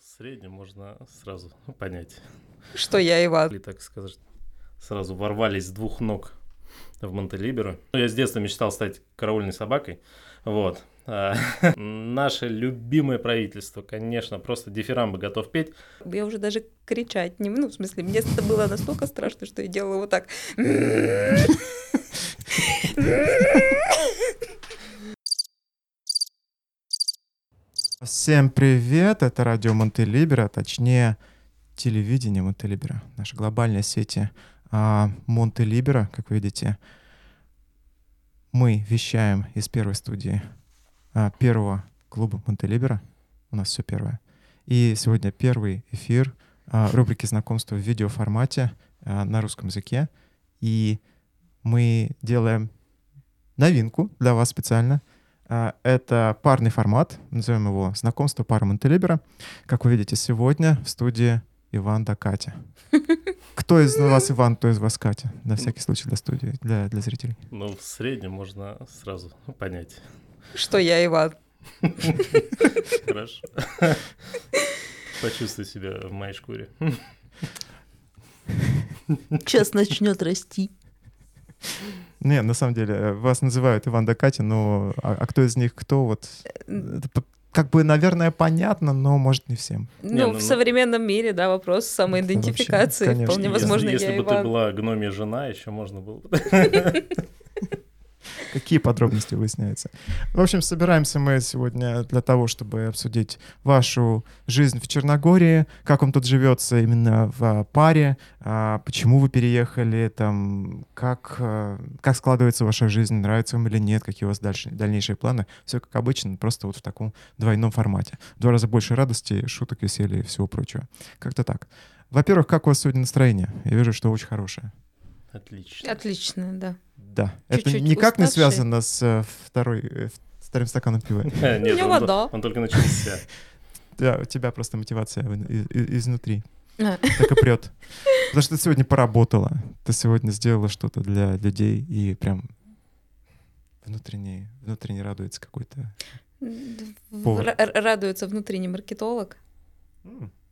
в среднем можно сразу понять. Что я Иван. Или, так сказать, сразу ворвались с двух ног в Монтелиберо. Ну, я с детства мечтал стать караульной собакой. Вот. А, наше любимое правительство, конечно, просто дифирамбы готов петь. Я уже даже кричать не... Ну, в смысле, мне это было настолько страшно, что я делала вот так. Всем привет, это радио Монтелибера, точнее телевидение Монтелибера, наши глобальные сети а, Монтелибера, как вы видите. Мы вещаем из первой студии а, первого клуба Монтелибера, у нас все первое. И сегодня первый эфир а, рубрики знакомства в видеоформате а, на русском языке. И мы делаем новинку для вас специально — это парный формат, назовем его «Знакомство пары Монтелибера». Как вы видите, сегодня в студии Иван да Катя. Кто из вас Иван, кто из вас Катя? На всякий случай для студии, для, для зрителей. Ну, в среднем можно сразу понять. Что я Иван. Хорошо. Почувствуй себя в моей шкуре. Сейчас начнет расти. Не, на самом деле, э, вас называют Иван да Катя, но а, а кто из них кто? Вот это как бы, наверное, понятно, но может не всем. Ну, не, ну в ну... современном мире, да, вопрос самоидентификации. Вообще, Вполне возможно, если, я если бы Иван. ты была гномия жена, еще можно было бы. Какие подробности выясняются? В общем, собираемся мы сегодня для того, чтобы обсудить вашу жизнь в Черногории, как вам тут живется именно в паре, а, почему вы переехали, там, как, а, как складывается ваша жизнь, нравится вам или нет, какие у вас дальше, дальнейшие планы. Все как обычно, просто вот в таком двойном формате. В два раза больше радости, шуток, веселья и всего прочего. Как-то так. Во-первых, как у вас сегодня настроение? Я вижу, что очень хорошее. Отлично. Отлично, да. Да. Чуть-чуть Это никак уставший. не связано с э, второй, э, вторым стаканом пива. Нет, вода. Он только начался. У тебя просто мотивация изнутри. Так и прет. Потому что ты сегодня поработала. Ты сегодня сделала что-то для людей и прям внутренне, внутренне радуется какой-то. Радуется внутренний маркетолог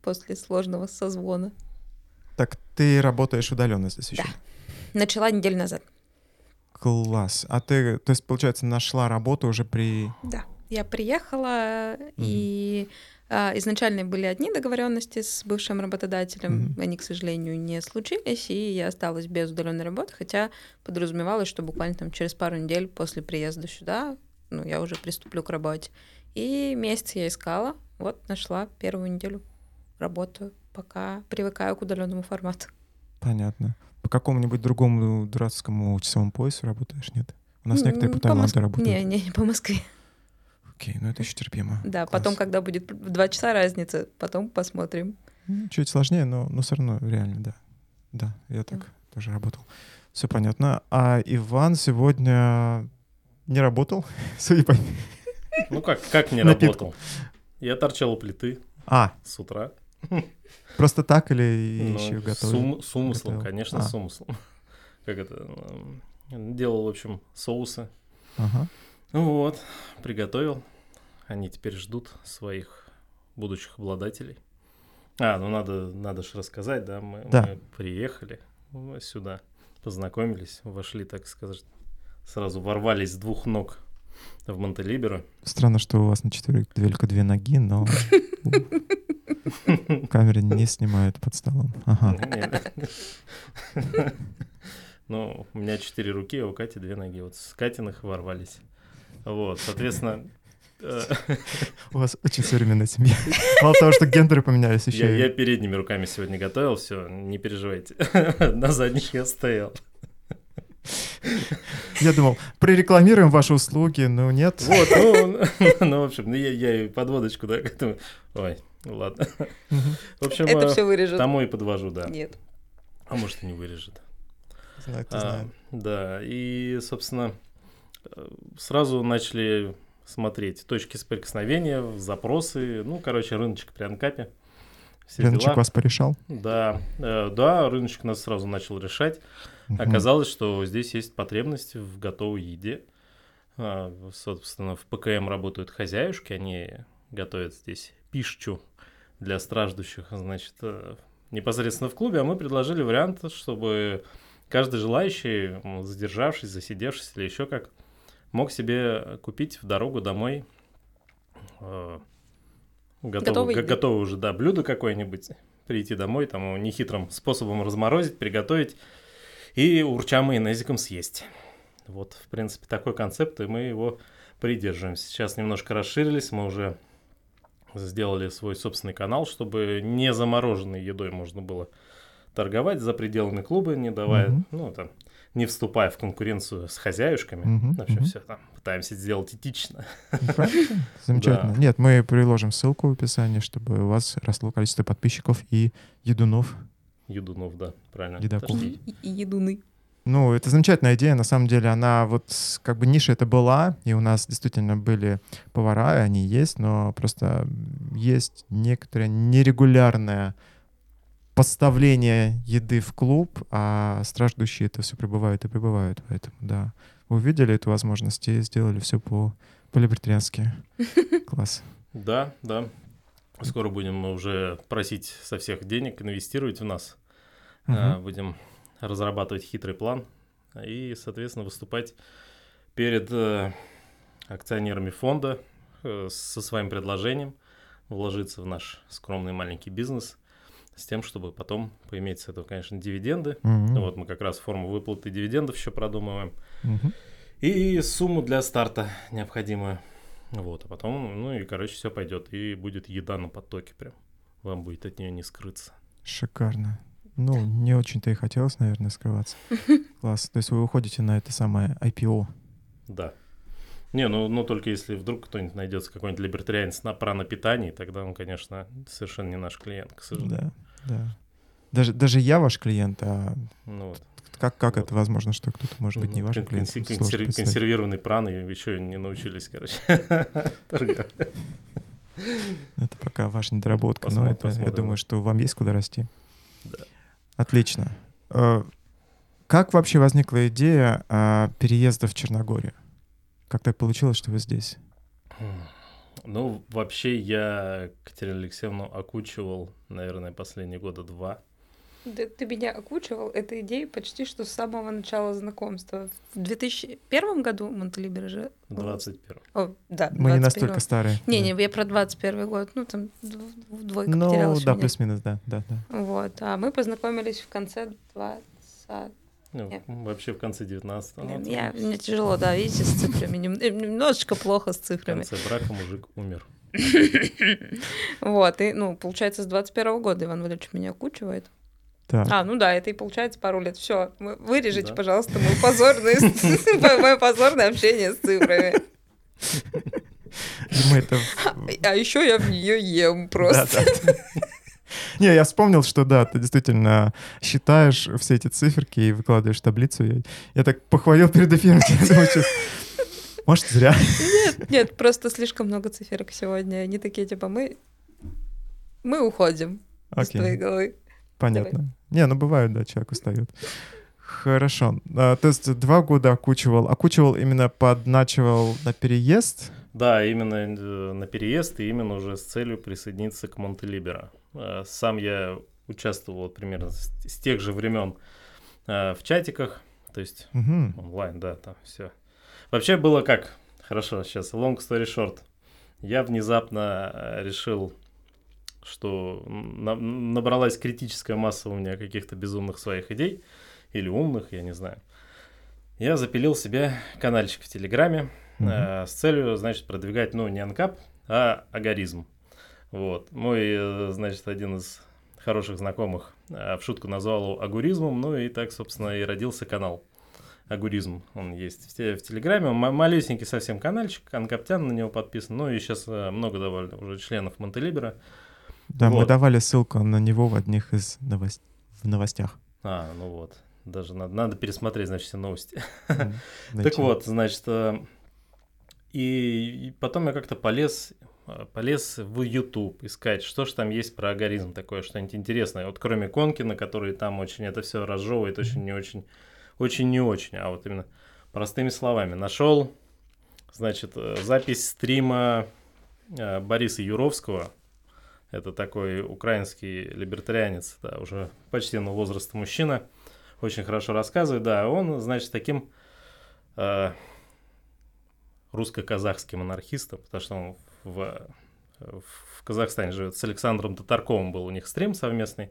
после сложного созвона. Так ты работаешь удаленно здесь еще? Да. Начала неделю назад. Класс. А ты, то есть, получается, нашла работу уже при... Да. Я приехала, mm-hmm. и а, изначально были одни договоренности с бывшим работодателем. Mm-hmm. Они, к сожалению, не случились, и я осталась без удаленной работы, хотя подразумевалось, что буквально там через пару недель после приезда сюда, ну, я уже приступлю к работе. И месяц я искала, вот нашла первую неделю работаю, пока привыкаю к удаленному формату. Понятно по какому-нибудь другому дурацкому часовому поясу работаешь, нет? У нас некоторые по Таиланду Моск... работают. Не, не, по Москве. Окей, ну это еще терпимо. Да, Класс. потом, когда будет два часа разница, потом посмотрим. Ну, чуть сложнее, но, но все равно реально, да. Да, я так да. тоже работал. Все понятно. А Иван сегодня не работал, судя по... Ну как, как не работал? Я торчал у плиты а. с утра. Просто так или ну, еще готовил? С, с умыслом, готовил? конечно, а. с умыслом. Как это? Делал, в общем, соусы. Ага. Вот, приготовил. Они теперь ждут своих будущих обладателей. А, ну надо, надо же рассказать, да, мы, да. мы приехали сюда, познакомились, вошли, так сказать, сразу ворвались с двух ног в Монтелиберо. Странно, что у вас на четверых только две ноги, но Камера не снимает под столом. Ага. Ну, у меня четыре руки, а у Кати две ноги. Вот с Катиных ворвались. Вот, соответственно... Э, у вас очень современная семья. Мало того, что гендеры поменялись еще. Я, я передними руками сегодня готовил, все, не переживайте. На задних я стоял. Я думал, прорекламируем ваши услуги, но нет. Вот, ну, ну в общем, ну, я, я и подводочку, да, к этому. Ой, ну ладно. В общем, это все вырежет. Тому и подвожу, да. Нет. А может, и не вырежет. Знаю, кто а, Да, и, собственно, сразу начали смотреть точки соприкосновения, запросы, ну, короче, рыночек при анкапе. Все рыночек дела. вас порешал? Да, э, да, рыночек нас сразу начал решать. Угу. Оказалось, что здесь есть потребность в готовой еде. А, собственно, в ПКМ работают хозяюшки, они готовят здесь пищу для страждущих, значит, э, непосредственно в клубе, а мы предложили вариант, чтобы каждый желающий, задержавшись, засидевшись или еще как, мог себе купить в дорогу домой э, готовый, готовый, готовый уже, да, блюдо какое-нибудь, прийти домой, там его нехитрым способом разморозить, приготовить и урча майонезиком съесть. Вот, в принципе, такой концепт, и мы его придерживаемся. Сейчас немножко расширились, мы уже сделали свой собственный канал, чтобы не замороженной едой можно было торговать за пределами клуба, не давая, mm-hmm. ну, там, не вступая в конкуренцию с хозяюшками. Mm-hmm. Вообще mm-hmm. все там пытаемся сделать этично. Замечательно. Нет, мы приложим ссылку в описании, чтобы у вас росло количество подписчиков и едунов. Едунов, да, правильно. Едаков. И, и едуны. Ну, это замечательная идея. На самом деле, она вот как бы ниша это была, и у нас действительно были повара, и они есть, но просто есть некоторая нерегулярная поставление еды в клуб, а страждущие это все прибывают и прибывают. Поэтому, да, увидели эту возможность и сделали все по по-либертариански. Класс. Да, да. Скоро будем уже просить со всех денег инвестировать в нас. Uh-huh. Будем разрабатывать хитрый план и, соответственно, выступать перед э, акционерами фонда э, со своим предложением вложиться в наш скромный маленький бизнес с тем, чтобы потом поиметь с этого, конечно, дивиденды. Mm-hmm. Вот мы как раз форму выплаты дивидендов еще продумываем. Mm-hmm. И сумму для старта необходимую. Вот, а потом, ну и, короче, все пойдет. И будет еда на потоке прям. Вам будет от нее не скрыться. Шикарно. Ну, не очень-то и хотелось, наверное, скрываться. Класс. То есть вы уходите на это самое IPO. Да. Не, ну, ну только если вдруг кто-нибудь найдется, какой-нибудь либертарианец на пранопитании, тогда он, конечно, совершенно не наш клиент, к сожалению. Да, да. Даже, даже я ваш клиент, а ну, вот. как, как вот. это возможно, что кто-то может быть не ваш клиент? Консер- консервированный пран и еще не научились, короче, Это пока ваша недоработка, но это, я думаю, что вам есть куда расти. Да. Отлично. Э, как вообще возникла идея а, переезда в Черногорию? Как так получилось, что вы здесь? Ну, вообще я Катерину Алексеевну окучивал, наверное, последние года два. Да, ты меня окучивал этой идеей почти что с самого начала знакомства. В 2001 году Монтелибер же... В 21 О, да, Мы не настолько старые. Не-не, да. я про 21 год, ну там двойка ну, потерялась да, плюс-минус, да, да, да. Вот, а мы познакомились в конце 20 ну, вообще в конце 19-го. Я, мне тяжело, да, видите, с цифрами. Немножечко плохо с цифрами. В конце брака мужик умер. Вот, и, ну, получается, с 21 года Иван Валерьевич меня окучивает. Так. А, ну да, это и получается пару лет. Все, вырежите, да. пожалуйста, мое позорное, мое позорное общение с цифрами. А еще я в нее ем просто. Не, я вспомнил, что да, ты действительно считаешь все эти циферки и выкладываешь таблицу. Я, я так похвалил перед эфиром. Может, зря. Нет, нет, просто слишком много циферок сегодня. Они такие, типа, мы, мы уходим okay. из твоей головы. Понятно. Давай. Не, ну бывает, да, человек устает. Хорошо. А, то есть два года окучивал. Окучивал именно подначивал на переезд? Да, именно э, на переезд и именно уже с целью присоединиться к Монтелибера. Э, сам я участвовал примерно с тех же времен э, в чатиках, то есть угу. онлайн, да, там все. Вообще было как? Хорошо, сейчас long story short. Я внезапно решил, что набралась критическая масса у меня каких-то безумных своих идей, или умных, я не знаю. Я запилил себе каналчик в Телеграме угу. э, с целью, значит, продвигать, ну, не анкап, а агаризм. Вот. Мой, э, значит, один из хороших знакомых э, в шутку назвал его агуризмом, ну и так, собственно, и родился канал. Агуризм, он есть в, в Телеграме, он малюсенький совсем каналчик, Анкаптян на него подписан, ну и сейчас э, много довольно уже членов Монтелибера. Да, вот. мы давали ссылку на него в одних из новост... в новостях. А, ну вот, даже надо, надо пересмотреть, значит, все новости. Так вот, значит, и потом я как-то полез Э, полез в YouTube искать, что же там есть про алгоритм такое, что-нибудь интересное. Вот кроме Конкина, который там очень это все разжевывает, очень не очень, очень не очень, а вот именно простыми словами. Нашел, значит, э, запись стрима э, Бориса Юровского, Это такой украинский либертарианец, да, уже почтенного возраста мужчина. Очень хорошо рассказывает, да. Он, значит, таким э, русско-казахским анархистом, потому что он в, в Казахстане живет, с Александром Татарковым был у них стрим совместный.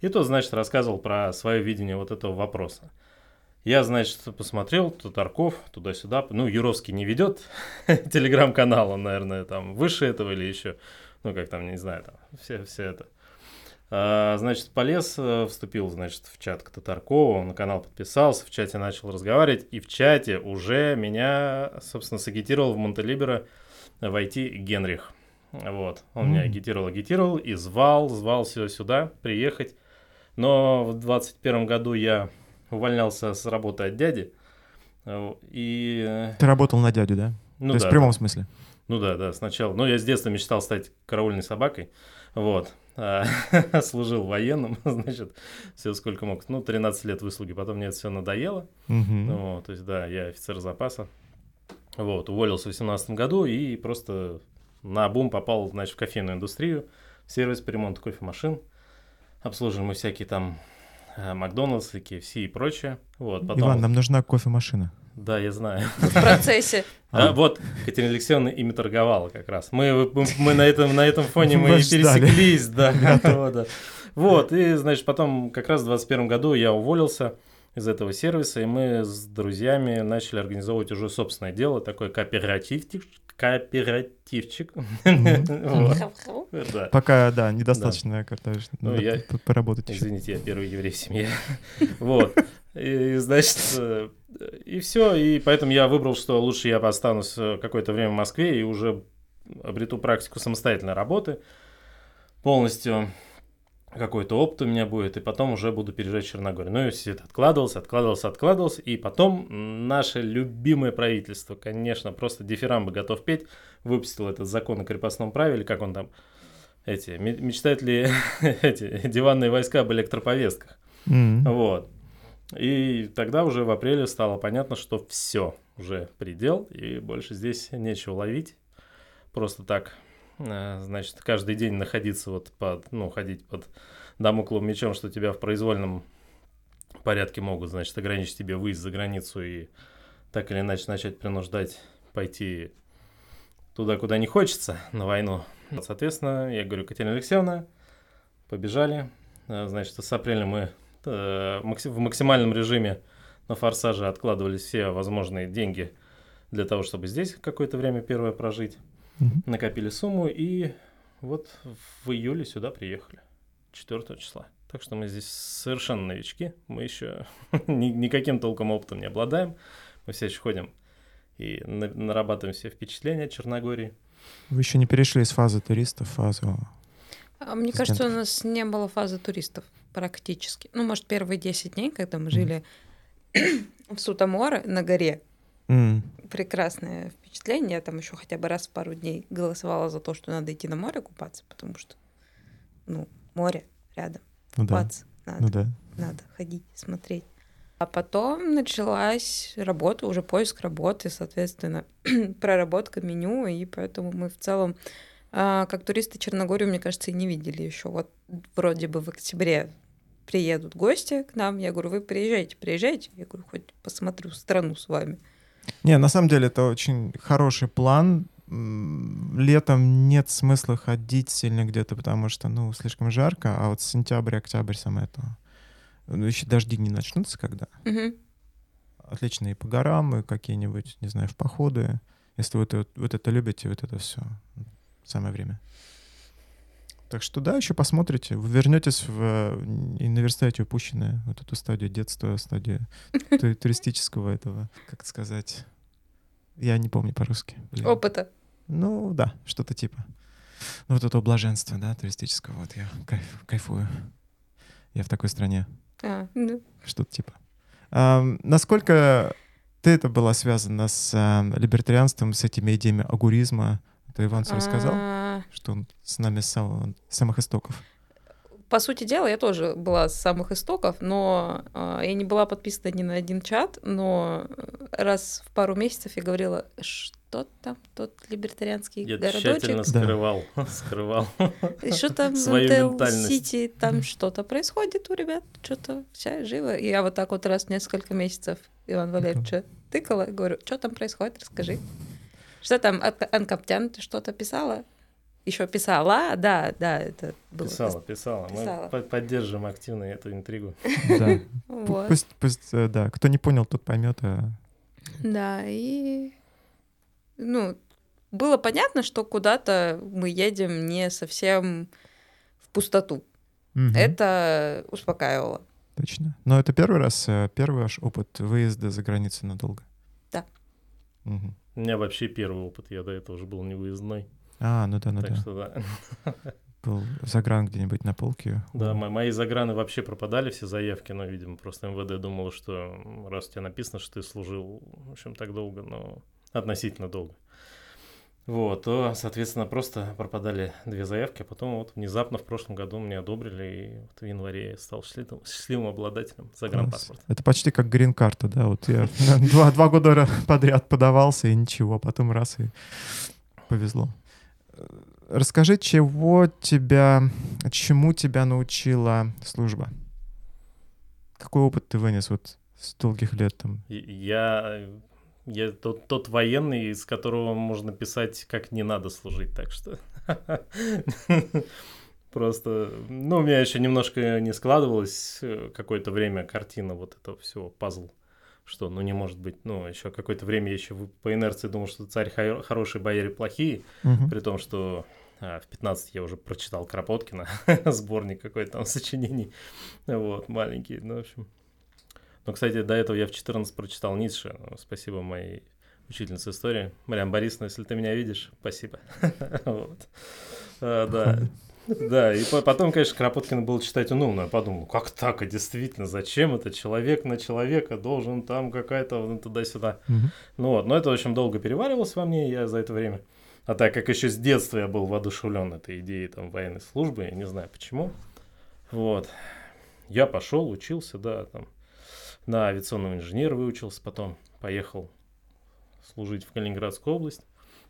И тот, значит, рассказывал про свое видение вот этого вопроса. Я, значит, посмотрел, Татарков туда-сюда. Ну, Юровский не ведет телеграм-канал, он, наверное, там выше этого или еще. Ну, как там, не знаю, там все, все это. А, значит, полез, э, вступил, значит, в чат к Татаркову, на канал подписался, в чате начал разговаривать, и в чате уже меня, собственно, сагитировал в Монтелиберо войти Генрих. Вот, он mm. меня агитировал, агитировал и звал, звал сюда, сюда приехать. Но в 21 году я увольнялся с работы от дяди. Э, и... Э, Ты работал на дядю, да? Ну, То да, есть в прямом да. смысле? Ну да, да, сначала. Ну, я с детства мечтал стать караульной собакой. Вот. А, служил военным, значит, все сколько мог. Ну, 13 лет выслуги. Потом мне это все надоело. Ну, то есть, да, я офицер запаса. Вот, уволился в 18 году и просто на бум попал, значит, в кофейную индустрию, сервис по ремонту кофемашин. Обслуживаем мы всякие там Э, Макдональдс, KFC и прочее. Вот, потом... Иван, нам нужна кофемашина. Да, я знаю. В процессе. А, вот, Катерина Алексеевна ими торговала как раз. Мы, мы на, этом, на этом фоне мы, мы пересеклись. Да, да. Вот, и, значит, потом как раз в 2021 году я уволился из этого сервиса, и мы с друзьями начали организовывать уже собственное дело, такой кооперативчик, кооперативчик. Пока, да, недостаточно ну, поработать. Извините, я первый еврей в семье. Вот. И, значит, э, и все. И поэтому я выбрал, что лучше я останусь э, какое-то время в Москве и уже обрету практику самостоятельной работы полностью какой-то опыт у меня будет, и потом уже буду переезжать в Черногорию. Ну и все это откладывался, откладывался, откладывался, и потом наше любимое правительство, конечно, просто дифирамбы готов петь, выпустил этот закон о крепостном праве, или как он там, эти, мечтают ли эти диванные войска об электроповестках. Mm-hmm. Вот. И тогда уже в апреле стало понятно, что все, уже предел, и больше здесь нечего ловить. Просто так Э, значит, каждый день находиться вот под, ну, ходить под дамокловым мечом, что тебя в произвольном порядке могут, значит, ограничить тебе выезд за границу и так или иначе начать принуждать пойти туда, куда не хочется, на войну. Соответственно, я говорю, Катерина Алексеевна, побежали. Э, значит, с апреля мы в максимальном режиме на форсаже откладывались все возможные деньги для того, чтобы здесь какое-то время первое прожить угу. накопили сумму и вот в июле сюда приехали, 4 числа. Так что мы здесь совершенно новички, мы еще никаким толком опытом не обладаем, мы все еще ходим и нарабатываем все впечатления от Черногории. Вы еще не перешли из фазы туристов в фазу а Мне кажется, у нас не было фазы туристов практически. Ну, может, первые 10 дней, когда мы жили в Сутаморе на горе, Mm. Прекрасное впечатление. Я там еще хотя бы раз в пару дней голосовала за то, что надо идти на море купаться, потому что, ну, море рядом. Ну, купаться да. надо. Ну, да. Надо ходить, смотреть. А потом началась работа, уже поиск работы, соответственно, проработка меню, и поэтому мы в целом, а, как туристы Черногорию, мне кажется, и не видели еще. Вот вроде бы в октябре приедут гости к нам, я говорю, вы приезжайте, приезжайте. Я говорю, хоть посмотрю страну с вами. Не, на самом деле это очень хороший план. Летом нет смысла ходить сильно где-то, потому что, ну, слишком жарко, а вот сентябрь, октябрь самое то. Ну, еще дожди не начнутся когда. Угу. Отлично и по горам, и какие-нибудь, не знаю, в походы. Если вы это, вот это любите, вот это все. Самое время. Так что да, еще посмотрите. Вы вернетесь в и наверстаете упущенное вот эту стадию детства, стадию туристического этого, как сказать. Я не помню по-русски. Опыта. Ну да, что-то типа. Ну вот это блаженство, да, туристического. Вот я кайф, кайфую. Я в такой стране. А, да. Что-то типа. А, насколько ты это была связана с а, либертарианством, с этими идеями агуризма? Это Иван все рассказал? А, что он с нами с самого, самых истоков. по сути дела, я тоже была с самых истоков, но э, я не была подписана ни на один чат, но раз в пару месяцев я говорила, что там тот либертарианский я городочек. тщательно скрывал, да. скрывал. И что там в Интел-Сити, там что-то происходит у ребят, что-то вся живо. И я вот так вот раз в несколько месяцев Иван Валерьевича тыкала, говорю, что там происходит, расскажи. Что там, Анкаптян, ты что-то писала? Еще писала, да, да, это было. Писала, писала. писала. Мы поддержим активно эту интригу. Да. Вот. Пусть, пусть, э, да, кто не понял, тот поймет. А... Да, и ну, было понятно, что куда-то мы едем не совсем в пустоту. Угу. Это успокаивало. Точно. Но это первый раз, э, первый ваш опыт выезда за границу надолго? Да. Угу. У меня вообще первый опыт, я до этого уже был не выездной. А, ну да, ну так да. Что, да. Был загран где-нибудь на полке. Да, мои заграны вообще пропадали, все заявки, но, видимо, просто МВД думал, что раз у тебя написано, что ты служил, в общем, так долго, но относительно долго. Вот, то, соответственно, просто пропадали две заявки, а потом вот внезапно в прошлом году мне одобрили, и вот в январе я стал счастливым, счастливым обладателем загранпаспорта. Это почти как грин-карта, да, вот я два, два года подряд подавался, и ничего, а потом раз, и повезло. Расскажи, чего тебя, чему тебя научила служба? Какой опыт ты вынес вот с долгих лет там? Я, я тот, тот военный, из которого можно писать, как не надо служить, так что... Просто, ну, у меня еще немножко не складывалось э, какое-то время картина вот этого всего, пазл что, ну, не может быть, ну, еще какое-то время я еще по инерции думал, что царь хороший, бояре плохие, угу. при том, что а, в 15 я уже прочитал Кропоткина, сборник какой-то там сочинений, вот, маленький, ну, в общем. Ну, кстати, до этого я в 14 прочитал Ницше, спасибо моей учительнице истории. Мариан Борисовна, если ты меня видишь, спасибо. а, да. Да, и потом, конечно, Кропоткин был читать умно. Я подумал, как так, а действительно, зачем это человек на человека должен там какая-то туда-сюда. Ну вот, но это очень долго переваривалось во мне, я за это время. А так как еще с детства я был воодушевлен этой идеей там военной службы, я не знаю почему. Вот. Я пошел, учился, да, там на авиационного инженера выучился, потом поехал служить в Калининградскую область.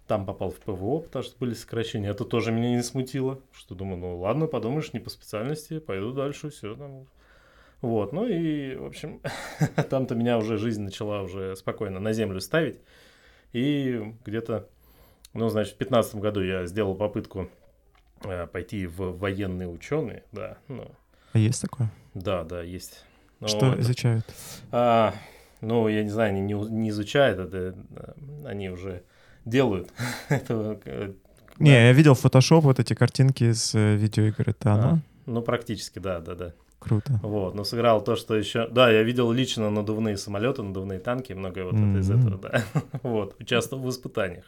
Там попал в ПВО, потому что были сокращения. Это тоже меня не смутило. Что думаю, ну ладно, подумаешь, не по специальности, пойду дальше, все там. Вот, ну и, в общем, там-то меня уже жизнь начала уже спокойно на землю ставить. И где-то, ну, значит, в 2015 году я сделал попытку э, пойти в военные ученые, да. Ну, а есть такое? Да, да, есть. Но Что это, изучают? А, ну, я не знаю, они не, не изучают это, э, они уже делают. это, э, не, да. я видел фотошоп, вот эти картинки из э, видеоигр, это оно? А, ну, практически, да, да, да. Круто. Вот, но сыграл то, что еще... Да, я видел лично надувные самолеты, надувные танки, многое вот mm-hmm. это из этого, да. вот, участвовал в испытаниях.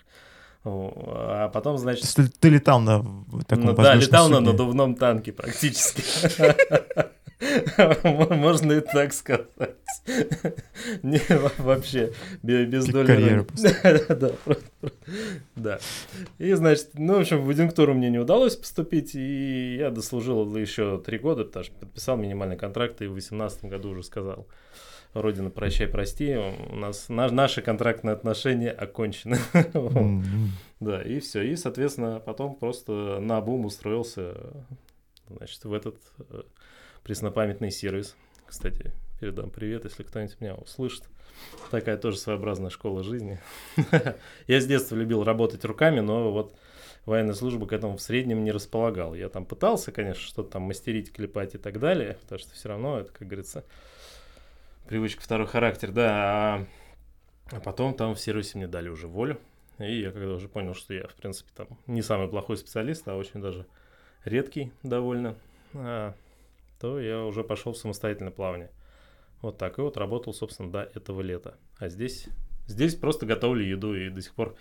А потом, значит... Ты, ты летал на таком ну, Да, летал судне. на надувном танке практически. Можно и так сказать. Не, вообще, без доли... Да, И, значит, ну, в общем, в адъюнктуру мне не удалось поступить, и я дослужил еще три года, потому что подписал минимальный контракт, и в 2018 году уже сказал, Родина, прощай, прости, у нас наши контрактные отношения окончены. Да, и все. И, соответственно, потом просто на бум устроился, значит, в этот э, преснопамятный сервис. Кстати, передам привет, если кто-нибудь меня услышит. Такая тоже своеобразная школа жизни. Я с детства любил работать руками, но вот военная служба к этому в среднем не располагал. Я там пытался, конечно, что-то там мастерить, клепать и так далее, потому что все равно это, как говорится, привычка второй характер, да. А, потом там в сервисе мне дали уже волю. И я когда уже понял, что я, в принципе, там не самый плохой специалист, а очень даже редкий довольно, а, то я уже пошел в самостоятельное плавание. Вот так. И вот работал, собственно, до этого лета. А здесь, здесь просто готовлю еду и до сих пор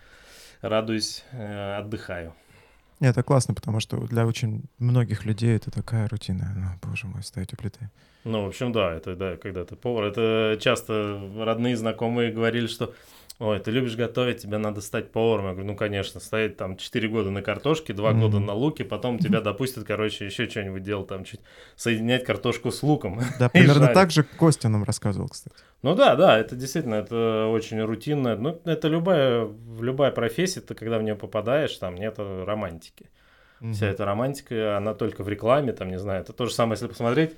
радуюсь, э, отдыхаю. Это классно, потому что для очень многих людей это такая рутина. Ну, боже мой, стоять у плиты. Ну, в общем, да, это да, когда ты повар. Это часто родные, знакомые говорили, что ой, ты любишь готовить, тебе надо стать поваром. Я говорю, ну, конечно, стоять там 4 года на картошке, 2 mm-hmm. года на луке, потом тебя допустят, короче, еще что-нибудь делать, там, чуть соединять картошку с луком. Да, примерно так же Костя нам рассказывал, кстати. Ну да, да, это действительно, это очень рутинно. Ну, это любая, любая профессия, ты когда в нее попадаешь, там нет романтики. Mm-hmm. Вся эта романтика, она только в рекламе, там, не знаю, это то же самое, если посмотреть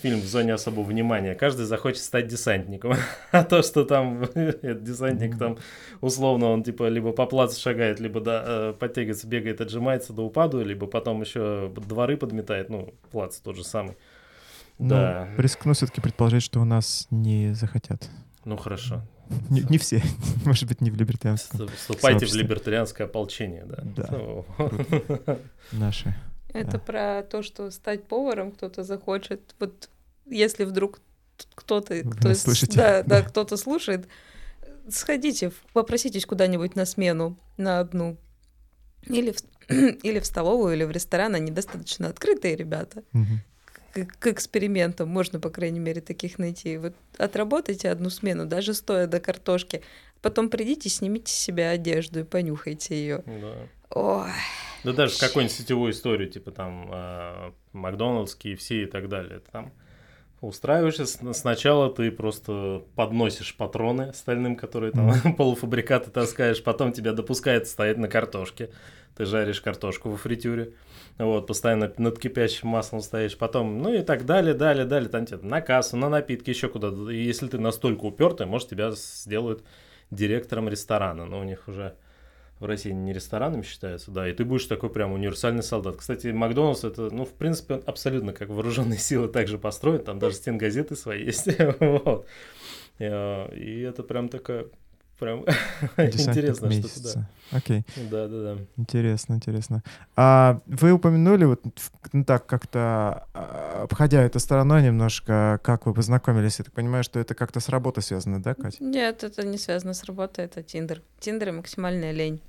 фильм в зоне особого внимания. Каждый захочет стать десантником. а то, что там этот десантник там условно он типа либо по плацу шагает, либо да, э, подтягивается, бегает, отжимается до упаду, либо потом еще дворы подметает, ну, плац тот же самый. Ну, да. Рискну все-таки предположить, что у нас не захотят. Ну хорошо. Не, не все, может быть, не в либертарианском. Вступайте в либертарианское ополчение, да. Да. Ну. Наши. Это да. про то, что стать поваром кто-то захочет. Вот если вдруг кто-то, кто да, да, да, кто-то слушает, сходите, попроситесь куда-нибудь на смену на одну. Или в, или в столовую, или в ресторан. Они достаточно открытые ребята. Угу. К, к экспериментам можно, по крайней мере, таких найти. Вот отработайте одну смену, даже стоя до картошки. Потом придите, снимите с себя одежду и понюхайте ее. Да. Ой. Да даже в какую-нибудь сетевую историю, типа там э, Макдональдс, KFC и так далее. Там устраиваешься, сначала ты просто подносишь патроны остальным, которые там mm-hmm. полуфабрикаты таскаешь, потом тебя допускают стоять на картошке, ты жаришь картошку во фритюре, вот, постоянно над кипящим маслом стоишь, потом, ну и так далее, далее, далее, там тебе на кассу, на напитки, еще куда-то. И если ты настолько упертый, может, тебя сделают директором ресторана, но у них уже в России не ресторанами считается, да, и ты будешь такой прям универсальный солдат. Кстати, Макдональдс это, ну, в принципе, он абсолютно как вооруженные силы также построен, там даже стенгазеты свои есть, вот. Э, и это прям такая Прям интересно, что да. Окей. Да, да, да. Интересно, интересно. А вы упомянули вот ну, так как-то а, обходя эту стороной немножко, как вы познакомились? Я так понимаю, что это как-то с работой связано, да, Катя? Нет, это не связано с работой, это Тиндер. Тиндер и максимальная лень.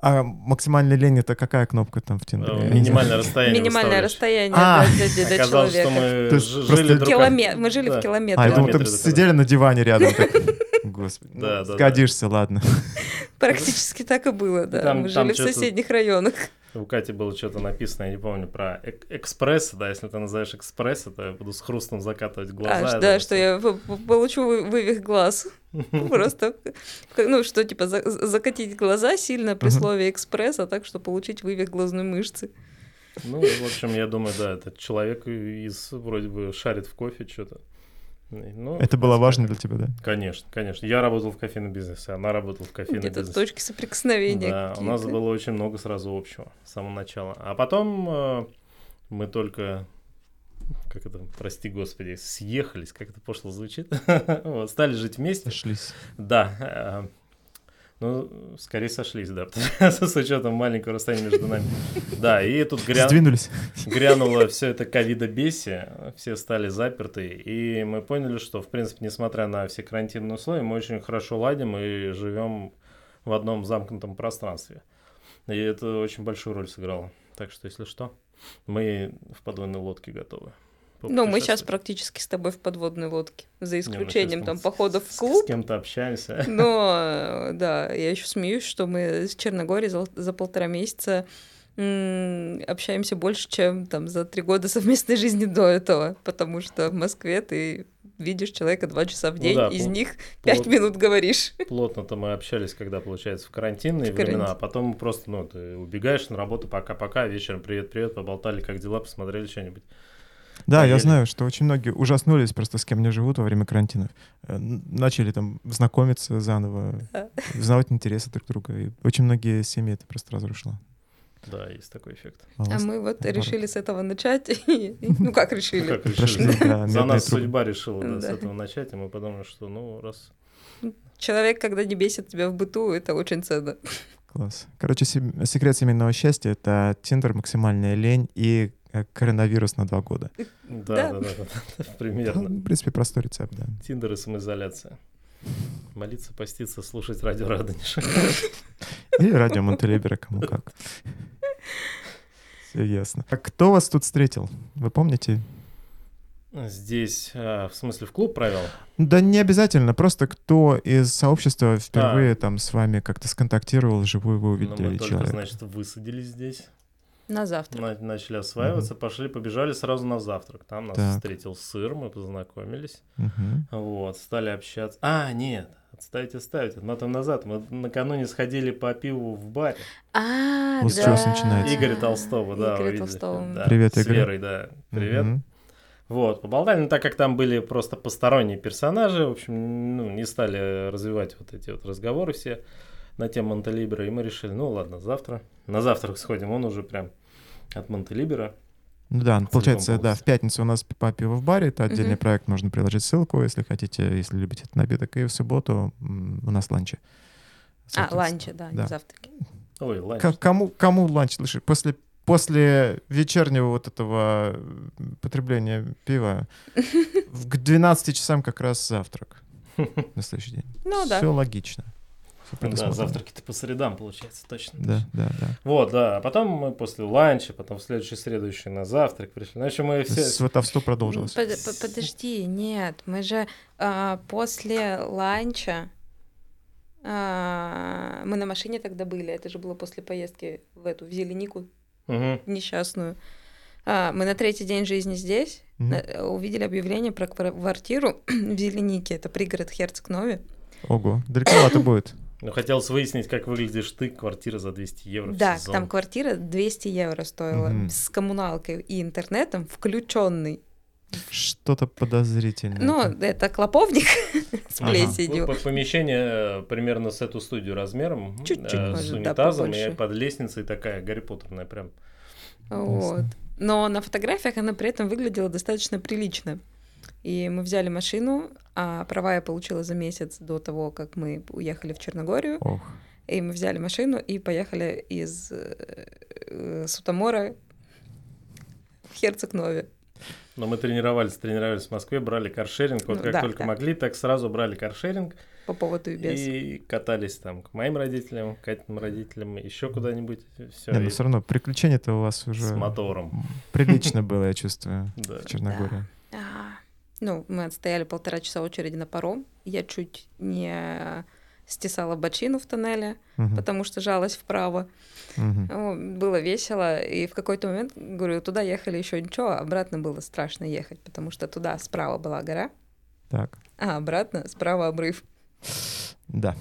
А максимальная лень это какая кнопка там в Тиндере? Ну, минимальное расстояние. Минимальное расстояние а. до, человека. мы жили друг Мы жили в километре. А, я думал, там сидели на диване рядом. Господи, да, ну, да, сгодишься, да. ладно. Практически так и было, да. Там, Мы жили в соседних районах. У Кати было что-то написано, я не помню, про эк- экспресс, да, если ты называешь экспресс, то я буду с хрустом закатывать глаза. А, да, что я получу вывих глаз. Просто, ну, что, типа, закатить глаза сильно при слове экспресс, а так, что получить вывих глазной мышцы. Ну, в общем, я думаю, да, этот человек из вроде бы шарит в кофе что-то. Ну, это было важно для тебя, да? Конечно, конечно. Я работал в кофейном бизнесе, она работала в кофейном Где-то бизнесе. точки соприкосновения Да, у нас было очень много сразу общего с самого начала. А потом э, мы только, как это, прости господи, съехались, как это пошло звучит, вот, стали жить вместе. Сошлись. Да, э, ну, скорее сошлись, да, с учетом маленького расстояния между нами. Да, и тут гря... Сдвинулись. грянуло все это ковидобесие, все стали заперты, и мы поняли, что, в принципе, несмотря на все карантинные условия, мы очень хорошо ладим и живем в одном замкнутом пространстве. И это очень большую роль сыграло. Так что, если что, мы в подводной лодке готовы. Ну, мы сейчас практически с тобой в подводной лодке, за исключением Не, там походов в клуб. С кем-то общаемся. Но, да, я еще смеюсь, что мы с Черногорией за, за полтора месяца общаемся больше, чем там за три года совместной жизни до этого, потому что в Москве ты видишь человека два часа в ну день, ну, да, из пл- них пять минут говоришь. Плотно-то мы общались, когда, получается, в карантинные в времена, карантин. а потом просто, ну, ты убегаешь на работу, пока-пока, вечером привет-привет, поболтали, как дела, посмотрели что-нибудь. Да, поели. я знаю, что очень многие ужаснулись просто с кем они живут во время карантина. Э, начали там знакомиться заново, узнавать интересы друг друга. И очень многие семьи это просто разрушило. Да, есть такой эффект. А мы вот решили с этого начать. Ну как решили? Как решили? За нас судьба решила с этого начать, и мы подумали, что ну раз... Человек, когда не бесит тебя в быту, это очень ценно. Класс. Короче, секрет семейного счастья — это Тиндер, максимальная лень и коронавирус на два года. Да, да, да, да, примерно. В принципе, простой рецепт, да. Тиндер и самоизоляция. Молиться, поститься, слушать радио Радонежа. Или радио Монтелебера, кому как. Все ясно. А кто вас тут встретил? Вы помните? Здесь, а, в смысле, в клуб провел? Да не обязательно, просто кто из сообщества впервые а. там с вами как-то сконтактировал, живую вы увидели ну, мы человека. Только, значит, высадились здесь. На завтрак. На, начали осваиваться, угу. пошли, побежали сразу на завтрак. Там нас так. встретил сыр, мы познакомились. Угу. Вот, стали общаться. А, нет, отставить, оставить. Отмотаем назад. Мы накануне сходили по пиву в баре. А, вот да. с чего начинается. Игоря Толстого, да. Игоря Толстого. Да, Привет, Игорь. С Верой, да. Привет. Угу. Вот, поболтали, но так как там были просто посторонние персонажи, в общем, ну, не стали развивать вот эти вот разговоры все на тему Монтелибера, и мы решили, ну ладно, завтра. На завтрак сходим, он уже прям от Монтелибера. Ну да, получается, да, в пятницу у нас по пиво в баре, это отдельный mm-hmm. проект, можно приложить ссылку, если хотите, если любите этот напиток. И в субботу у нас ланчи. А, ланчи, да, да. не завтраки. Ой, ланч. К- кому, кому ланч? Слушай, после, после вечернего вот этого потребления пива к 12 часам как раз завтрак на следующий день. Ну да. Все логично. Ну, да, завтраки-то по средам, получается, точно. Да, да, да. Вот, да. А потом мы после ланча, потом в следующий следующий на завтрак пришли. Значит, мы все... Сватовство продолжилось. Подожди, нет, мы же а, после ланча а, мы на машине тогда были, это же было после поездки в эту, в Зеленику угу. несчастную. А, мы на третий день жизни здесь угу. увидели объявление про квартиру в Зеленике, это пригород Херцог-Нови. Ого, далековато будет. Ну, хотелось выяснить, как выглядишь ты, квартира за 200 евро Да, там квартира 200 евро стоила mm-hmm. с коммуналкой и интернетом включенный. Что-то подозрительное. Ну, это клоповник с плесенью. Ага. Помещение э, примерно с эту студию размером. Чуть-чуть, э, С унитазом и под лестницей такая Гарри Поттерная прям. Вот. Но на фотографиях она при этом выглядела достаточно прилично. И мы взяли машину, а права я получила за месяц до того, как мы уехали в Черногорию. Ох. И мы взяли машину и поехали из э, Сутамора в Херцог-Нове. Но мы тренировались, тренировались в Москве, брали каршеринг. Вот ну, как да, только да. могли, так сразу брали каршеринг. По поводу и без. И катались там к моим родителям, к этим родителям, еще куда-нибудь. Все. Не, но все равно приключения-то у вас уже... С мотором. Прилично было, я чувствую, в Черногории. Ну, мы отстояли полтора часа очереди на паром. Я чуть не стесала бочину в тоннеле, uh-huh. потому что жалась вправо. Uh-huh. Было весело. И в какой-то момент, говорю, туда ехали еще ничего, а обратно было страшно ехать, потому что туда справа была гора, так. а обратно справа обрыв. Да.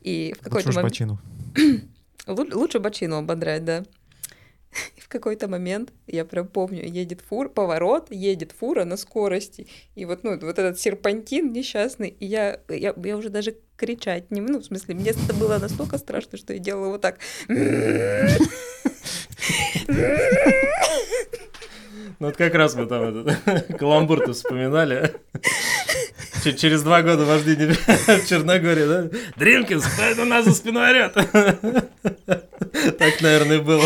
И в какой-то момент... бочину. Лучше бочину ободрать, да. И в какой-то момент, я прям помню, едет фур, поворот, едет фура на скорости. И вот, ну, вот этот серпантин несчастный, и я, я, я уже даже кричать не... Ну, в смысле, мне это было настолько страшно, что я делала вот так. Ну вот как раз мы там этот каламбур-то вспоминали. Через два года вождения в Черногории, да? Дринкинс, кто это у нас за спиной орёт? Так, наверное, было.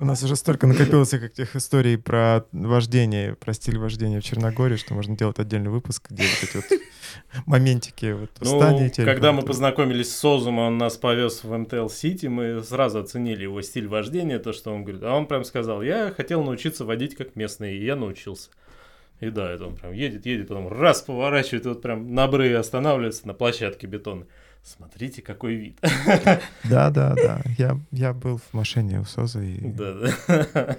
У нас уже столько накопилось как тех историй про вождение, про стиль вождения в Черногории, что можно делать отдельный выпуск, где вот эти вот моментики вот ну, Когда мы познакомились с Озум, он нас повез в МТЛ Сити, мы сразу оценили его стиль вождения, то, что он говорит. А он прям сказал, я хотел научиться водить как местный, и я научился. И да, это он прям едет, едет, потом раз поворачивает, и вот прям на обрыве останавливается на площадке бетонной. Смотрите, какой вид. Да, да, да. Я, я был в машине у Соза и... Да, да.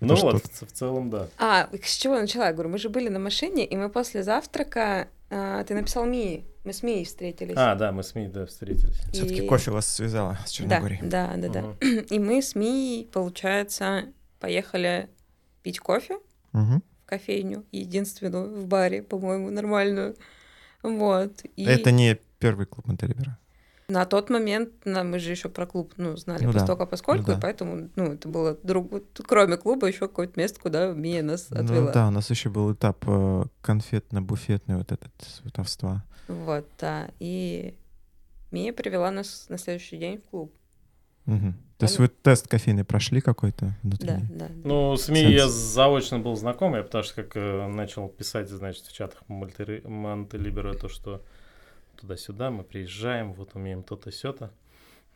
Ну вот, в целом, да. А, с чего я начала? Я говорю, мы же были на машине, и мы после завтрака... А, ты написал Мии. Мы с Мией встретились. А, да, мы с Мией, да, встретились. И... Все-таки кофе вас связало с Черногорией. Да, да, да, угу. да. И мы с Мией, получается, поехали пить кофе угу. в кофейню, единственную в баре, по-моему, нормальную. Вот. И... Это не первый клуб Монтелибера? На тот момент ну, мы же еще про клуб ну, знали ну, постолько да. поскольку, ну, да. и поэтому ну, это было друг... кроме клуба еще какое-то место, куда Мия нас ну отвела. Ну да, у нас еще был этап э, конфетно-буфетный вот этот святовства. Вот, да. И Мия привела нас на следующий день в клуб. Угу. То есть вы тест кофейный прошли какой-то? Да, да. Ну, с Мией я заочно был знаком, я потому что как э, начал писать, значит, в чатах Монтелибера то, что туда-сюда, мы приезжаем, вот умеем то-то, сё-то.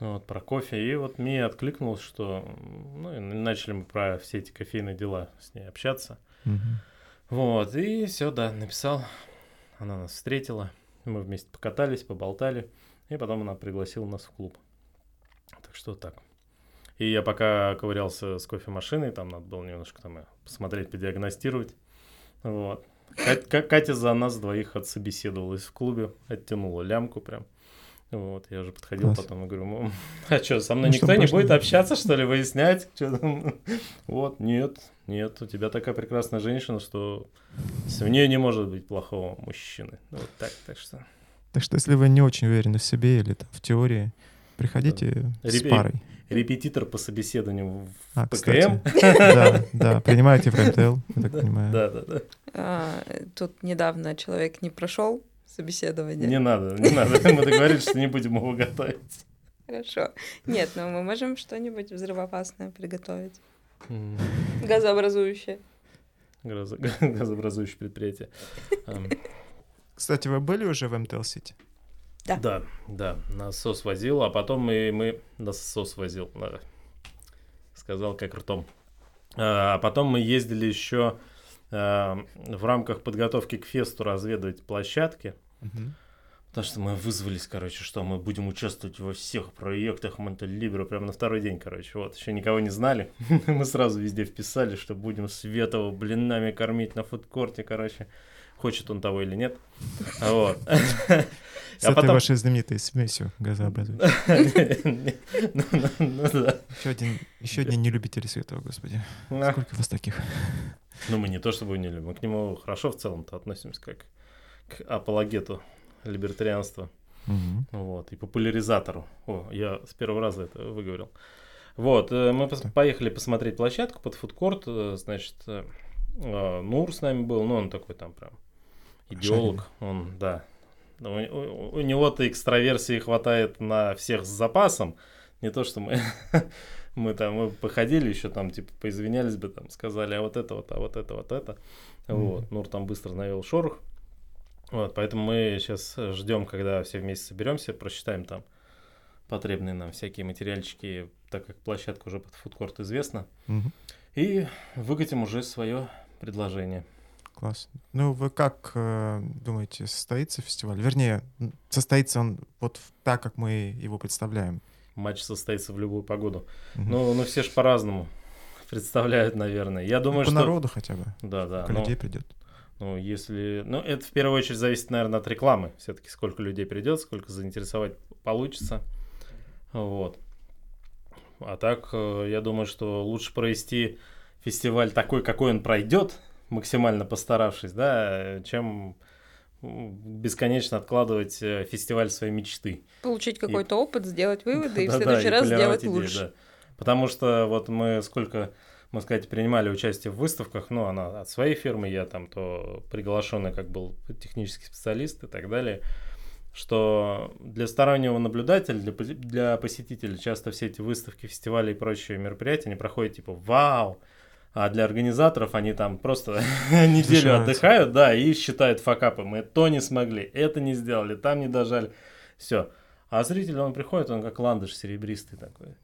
Ну, вот, про кофе. И вот Мия откликнулась, что... Ну, и начали мы про все эти кофейные дела с ней общаться. Вот, и все, да, написал. Она нас встретила. Мы вместе покатались, поболтали. И потом она пригласила нас в клуб. Так что так. И я пока ковырялся с кофемашиной, там надо было немножко там посмотреть, подиагностировать. Вот. Катя, Катя за нас двоих отсобеседовалась в клубе, оттянула лямку прям. Вот, я уже подходил Класс. потом и говорю, а что, со мной ну, никто не будет общаться, что ли, выяснять? Что там? Вот, нет, нет, у тебя такая прекрасная женщина, что в нее не может быть плохого мужчины. Вот так, так что... Так что, если вы не очень уверены в себе или там, в теории, приходите да. с Реп... парой. Репетитор по собеседованию в а, ПКМ. да, да, принимаете в МТЛ, я так понимаю. Да, да, да. А, тут недавно человек не прошел собеседование. Не надо, не надо. Мы договорились, что не будем его готовить. Хорошо. Нет, но мы можем что-нибудь взрывоопасное приготовить. Газообразующее. Газообразующее предприятие. Кстати, вы были уже в МТЛ Сити? Да. Да, да, насос возил, а потом мы, мы насос возил, сказал как ртом. А, а потом мы ездили еще а, в рамках подготовки к фесту разведывать площадки. Угу. Потому что мы вызвались, короче, что мы будем участвовать во всех проектах Монтелибро прямо на второй день, короче. Вот, еще никого не знали. мы сразу везде вписали, что будем Светова блинами кормить на фудкорте, короче. Хочет он того или нет. Вот. С а этой потом... вашей знаменитой смесью газообразующей. Ну, ну, ну, еще один, еще один нелюбитель Светова, господи. Сколько вас таких? Ну, мы не то чтобы не любим, мы к нему хорошо в целом-то относимся, как к апологету либертарианства. Вот, и популяризатору. О, я с первого раза это выговорил. Вот, э, мы поехали посмотреть площадку под фудкорт, э, значит, э, Нур с нами был, ну, он такой там прям идеолог, он, да. У, у, у него-то экстраверсии хватает на всех с запасом, не то, что мы мы там мы походили еще там, типа, поизвинялись бы, там, сказали, а вот это вот, а вот это вот это. Mm-hmm. Вот, Нур там быстро навел шорох. Вот, поэтому мы сейчас ждем, когда все вместе соберемся, просчитаем там потребные нам всякие материальчики, так как площадка уже под фудкорт известна. Угу. И выкатим уже свое предложение. Класс. Ну, вы как э, думаете, состоится фестиваль? Вернее, состоится он вот так, как мы его представляем? Матч состоится в любую погоду. Угу. Ну, ну, все же по-разному представляют, наверное. Я думаю, ну, по что... народу хотя бы. Да, да. Сколько но... людей придет. Ну, если... Ну, это в первую очередь зависит, наверное, от рекламы. Все-таки сколько людей придет, сколько заинтересовать получится. Вот. А так, э, я думаю, что лучше провести фестиваль такой, какой он пройдет, максимально постаравшись, да, чем бесконечно откладывать э, фестиваль своей мечты. Получить какой-то и... опыт, сделать выводы и в следующий раз сделать лучше. Потому что вот мы сколько мы, сказать, принимали участие в выставках, ну, она от своей фирмы, я там то приглашенный как был технический специалист и так далее, что для стороннего наблюдателя, для, для посетителя часто все эти выставки, фестивали и прочие мероприятия, они проходят типа «Вау!», а для организаторов они там просто неделю отдыхают, да, и считают факапы. Мы то не смогли, это не сделали, там не дожали. Все. А зритель, он приходит, он как ландыш серебристый такой.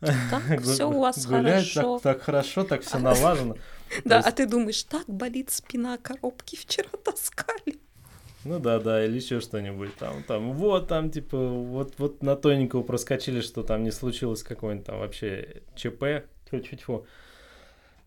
Так все у вас хорошо. Так, хорошо, так все налажено. Да, а ты думаешь, так болит спина, коробки вчера таскали. Ну да, да, или еще что-нибудь там, там, вот там, типа, вот, вот на тоненького проскочили, что там не случилось какой-нибудь там вообще ЧП, тьфу-тьфу-тьфу.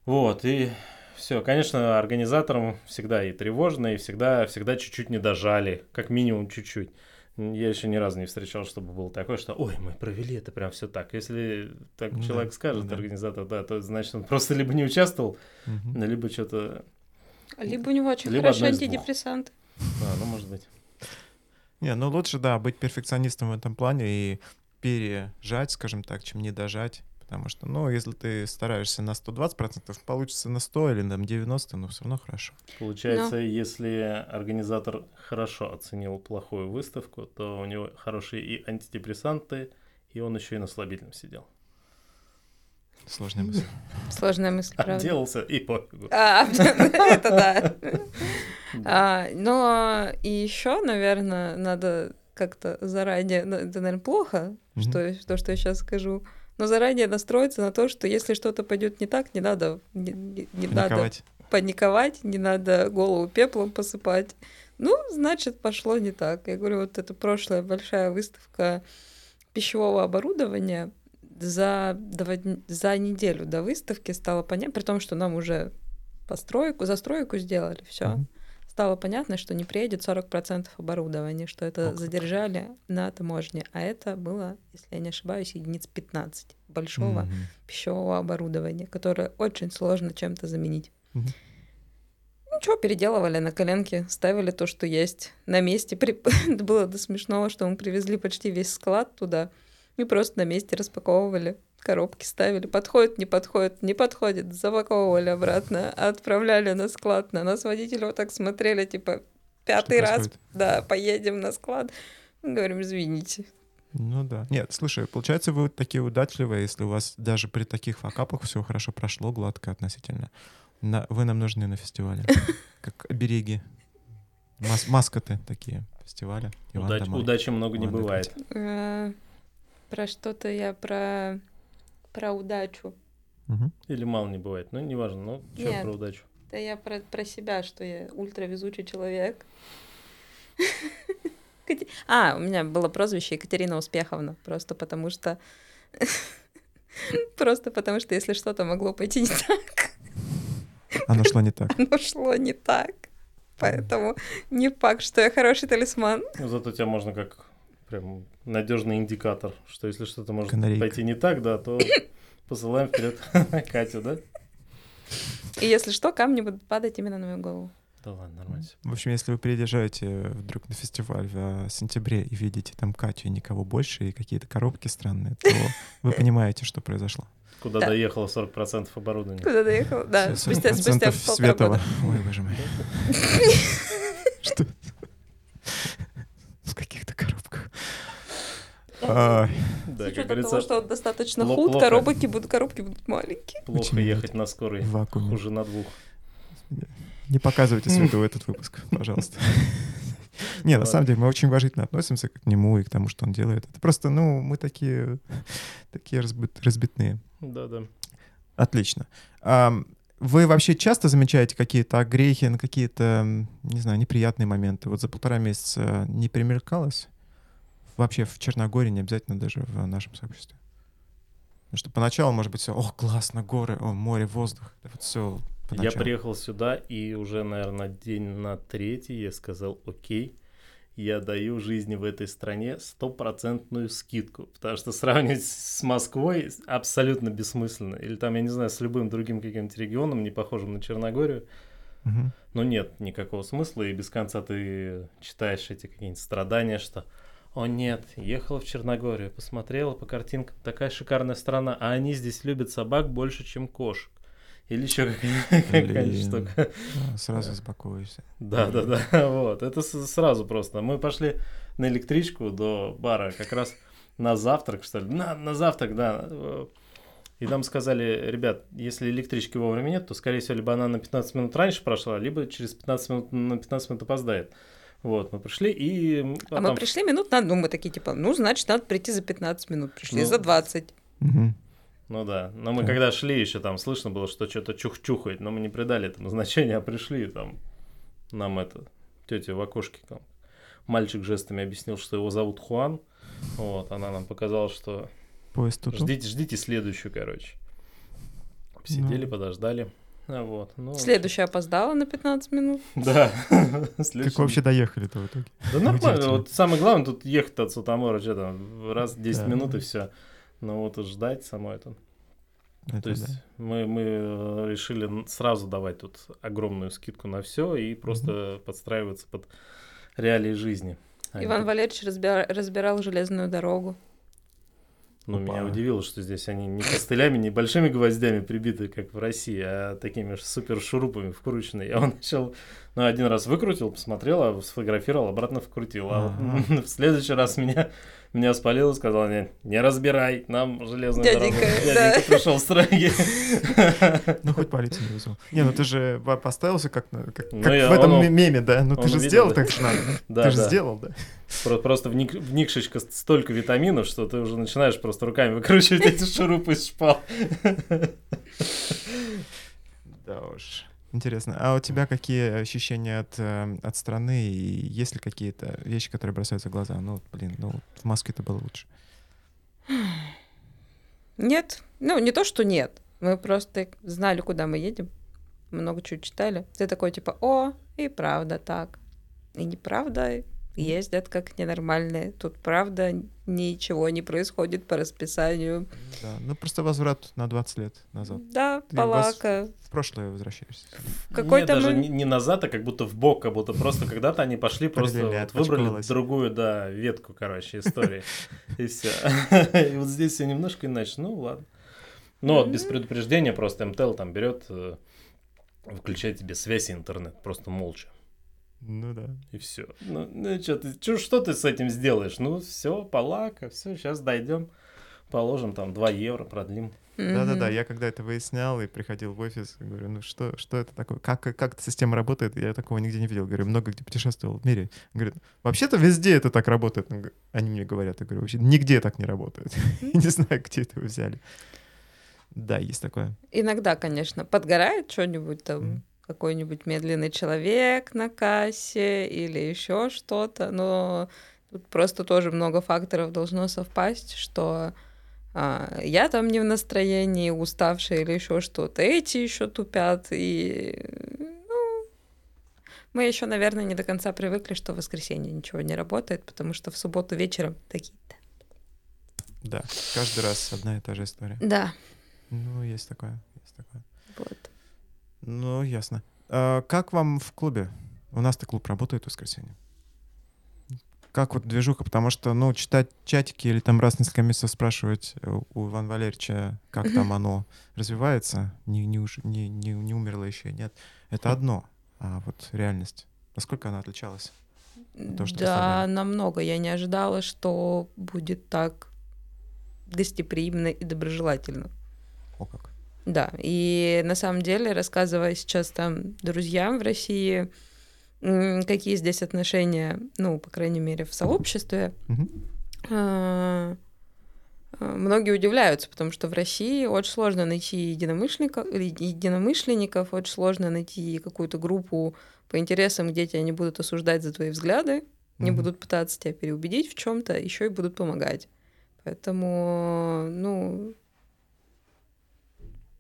Вот, и все, конечно, организаторам всегда и тревожно, и всегда, всегда чуть-чуть не дожали, как минимум чуть-чуть. Я еще ни разу не встречал, чтобы было такое, что ой, мы провели это прям все так. Если так да, человек скажет, да. организатор, да, то значит он просто либо не участвовал, угу. либо что-то. Либо у него очень либо хороший антидепрессант. А, ну может быть. Не, ну лучше, да, быть перфекционистом в этом плане и пережать, скажем так, чем не дожать. Потому что, ну, если ты стараешься на 120%, получится на 100 или на 90, но все равно хорошо. Получается, но... если организатор хорошо оценил плохую выставку, то у него хорошие и антидепрессанты, и он еще и на слабительном сидел. Сложная мысль. Сложная мысль, правда. Отделался и пофигу. А, это да. А, но и еще, наверное, надо как-то заранее, ну, это, наверное, плохо, что то, что я сейчас скажу, но заранее настроиться на то, что если что-то пойдет не так, не надо, не, не, не надо. паниковать, не надо голову пеплом посыпать. Ну, значит, пошло не так. Я говорю, вот эта прошлая большая выставка пищевого оборудования за, за неделю до выставки стало понятно, при том, что нам уже постройку, застройку сделали, все. Mm-hmm. Стало понятно, что не приедет 40% оборудования, что это О, задержали как. на таможне. А это было, если я не ошибаюсь, единиц 15 большого mm-hmm. пищевого оборудования, которое очень сложно чем-то заменить. Mm-hmm. Ничего, переделывали на коленке, ставили то, что есть на месте. При... было до смешного, что мы привезли почти весь склад туда и просто на месте распаковывали коробки ставили, подходит, не подходит, не подходит, запаковывали обратно, отправляли на склад. На нас водители вот так смотрели, типа, пятый раз, да, поедем на склад. Мы говорим, извините. Ну да. Нет, слушай, получается, вы такие удачливые, если у вас даже при таких факапах все хорошо прошло, гладко относительно. На, вы нам нужны на фестивале. Как обереги. Мас маскоты такие фестиваля. Удач, удачи много не бывает. Про что-то я про про удачу. Угу. Или мало не бывает. Ну, неважно. Ну, что про удачу? Да я про, про себя, что я ультравезучий человек. А, у меня было прозвище Екатерина Успеховна, просто потому что... Просто потому что если что-то могло пойти не так... Оно шло не так. Оно шло не так. Поэтому не факт, что я хороший талисман. Ну, зато тебя можно как прям надежный индикатор, что если что-то может Канарейка. пойти не так, да, то посылаем вперед Катю, да? И если что, камни будут падать именно на мою голову. Да ладно, нормально. В общем, если вы приезжаете вдруг на фестиваль в э, сентябре и видите там Катю и никого больше, и какие-то коробки странные, то вы понимаете, что произошло. Куда да. доехало 40% оборудования. Куда доехало, да. Спустя, спустя полтора года. Ой, боже мой. Что? В каких-то коробках. А, как говорится, того, что он достаточно худ, коробки будут, коробки будут маленькие. Плохо ехать на скорой, хуже на двух. Не показывайте Свету этот выпуск, пожалуйста. Не, на самом деле мы очень уважительно относимся к нему и к тому, что он делает. Это просто, ну, мы такие, такие разбитные. Да, да. Отлично. Вы вообще часто замечаете какие-то огрехи на какие-то, не знаю, неприятные моменты? Вот за полтора месяца не примелькалось? Вообще в Черногории, не обязательно даже в нашем сообществе. Потому что поначалу, может быть, все, о, классно, горы, о, море, воздух. Это вот все поначалу. Я приехал сюда, и уже, наверное, день на третий я сказал, окей, я даю жизни в этой стране стопроцентную скидку, потому что сравнивать с Москвой абсолютно бессмысленно. Или там, я не знаю, с любым другим каким-то регионом, не похожим на Черногорию. Угу. Но нет никакого смысла, и без конца ты читаешь эти какие-нибудь страдания, что о нет, ехала в Черногорию, посмотрела по картинкам, такая шикарная страна, а они здесь любят собак больше, чем кошек. Или еще какая-нибудь штука. Сразу успокоишься. Да, да, да. Вот. Это сразу просто. Мы пошли на электричку до бара как раз на завтрак, что ли. На, на завтрак, да. И нам сказали, ребят, если электрички вовремя нет, то, скорее всего, либо она на 15 минут раньше прошла, либо через 15 минут на 15 минут опоздает. Вот, мы пришли и... А, а мы пришли минут на одну, мы такие, типа, ну, значит, надо прийти за 15 минут, пришли ну, за 20. Угу. Ну да, но мы когда шли, еще там слышно было, что что-то чух-чухает, но мы не придали этому значения, а пришли там, нам это, тетя в окошке там, мальчик жестами объяснил, что его зовут Хуан, вот, она нам показала, что Поезд тут. Ждите, ждите следующую, короче. Посидели, ну. подождали. А вот, ну, Следующая опоздала на 15 минут. Да. Как вообще доехали-то в итоге? Да нормально. Вот самое главное тут ехать от Сутамора, что там, раз 10 минут и все. Но вот ждать само это. То есть мы, мы э, решили сразу давать тут огромную скидку на все и просто подстраиваться под реалии жизни. Иван Валерьевич разбирал железную дорогу. Ну, Опа. меня удивило, что здесь они не костылями, не большими гвоздями прибиты, как в России, а такими супер шурупами вкрученные. Я он начал, ну, один раз выкрутил, посмотрел, а сфотографировал, обратно вкрутил. А в следующий раз меня меня спалил и сказал, не, не разбирай, нам железную Дяденька, дорогу. Да. Дяденька пришел строгий. Ну, хоть полицию не вызвал. Не, ну ты же поставился как, как, ну, как я, в этом он, меме, да? Ну ты же увидел, сделал да. так же надо. Да, ты же да. сделал, да. Просто вник, вникшечка столько витаминов, что ты уже начинаешь просто руками выкручивать эти шурупы из шпал. Да уж. Интересно. А у тебя какие ощущения от, э, от страны? И есть ли какие-то вещи, которые бросаются в глаза? Ну, блин, ну, в Москве-то было лучше. Нет. Ну, не то, что нет. Мы просто знали, куда мы едем. Много чего читали. Ты такой, типа, о, и правда так. И неправда, ездят как ненормальные. Тут, правда, ничего не происходит по расписанию. Да, ну просто возврат на 20 лет назад. Да, Ты палака. В прошлое возвращаешься. Какой-то Нет, даже мы... не назад, а как будто в бок, как будто просто когда-то они пошли, просто вот выбрали другую, да, ветку, короче, истории. И все. И вот здесь все немножко иначе. Ну, ладно. Ну, вот без предупреждения просто МТЛ там берет, э, включает тебе связь и интернет, просто молча. Ну да. И все. Ну, ну что ты, чё, что ты с этим сделаешь? Ну все, полака, все, сейчас дойдем, положим там 2 евро, продлим. Да-да-да, я когда это выяснял и приходил в офис, говорю, ну что, что это такое, как, как эта система работает, я такого нигде не видел. Говорю, много где путешествовал в мире. Говорит, вообще-то везде это так работает. Они мне говорят, я говорю, вообще нигде так не работает. Не знаю, где это вы взяли. Да, есть такое. Иногда, конечно, подгорает что-нибудь там, какой-нибудь медленный человек на кассе или еще что-то, но тут просто тоже много факторов должно совпасть, что а, я там не в настроении, уставшая или еще что-то, эти еще тупят, и ну, мы еще, наверное, не до конца привыкли, что в воскресенье ничего не работает, потому что в субботу вечером такие-то. Да, каждый раз одна и та же история. Да. Ну, есть такое, есть такое. Вот. Ну, ясно. А, как вам в клубе? У нас-то клуб работает в воскресенье. Как вот движуха? Потому что, ну, читать чатики или там раз в несколько месяцев спрашивать у Ивана Валерьевича, как там оно развивается, не, не, уж, не, не, не умерло еще, нет. Это одно. А вот реальность, насколько она отличалась? То, что да, намного. Я не ожидала, что будет так гостеприимно и доброжелательно. О как. Да, и на самом деле, рассказывая сейчас там друзьям в России, какие здесь отношения, ну, по крайней мере, в сообществе, mm-hmm. многие удивляются, потому что в России очень сложно найти единомышленников, единомышленников очень сложно найти какую-то группу по интересам, где тебя не будут осуждать за твои взгляды, mm-hmm. не будут пытаться тебя переубедить в чем-то, еще и будут помогать. Поэтому, ну,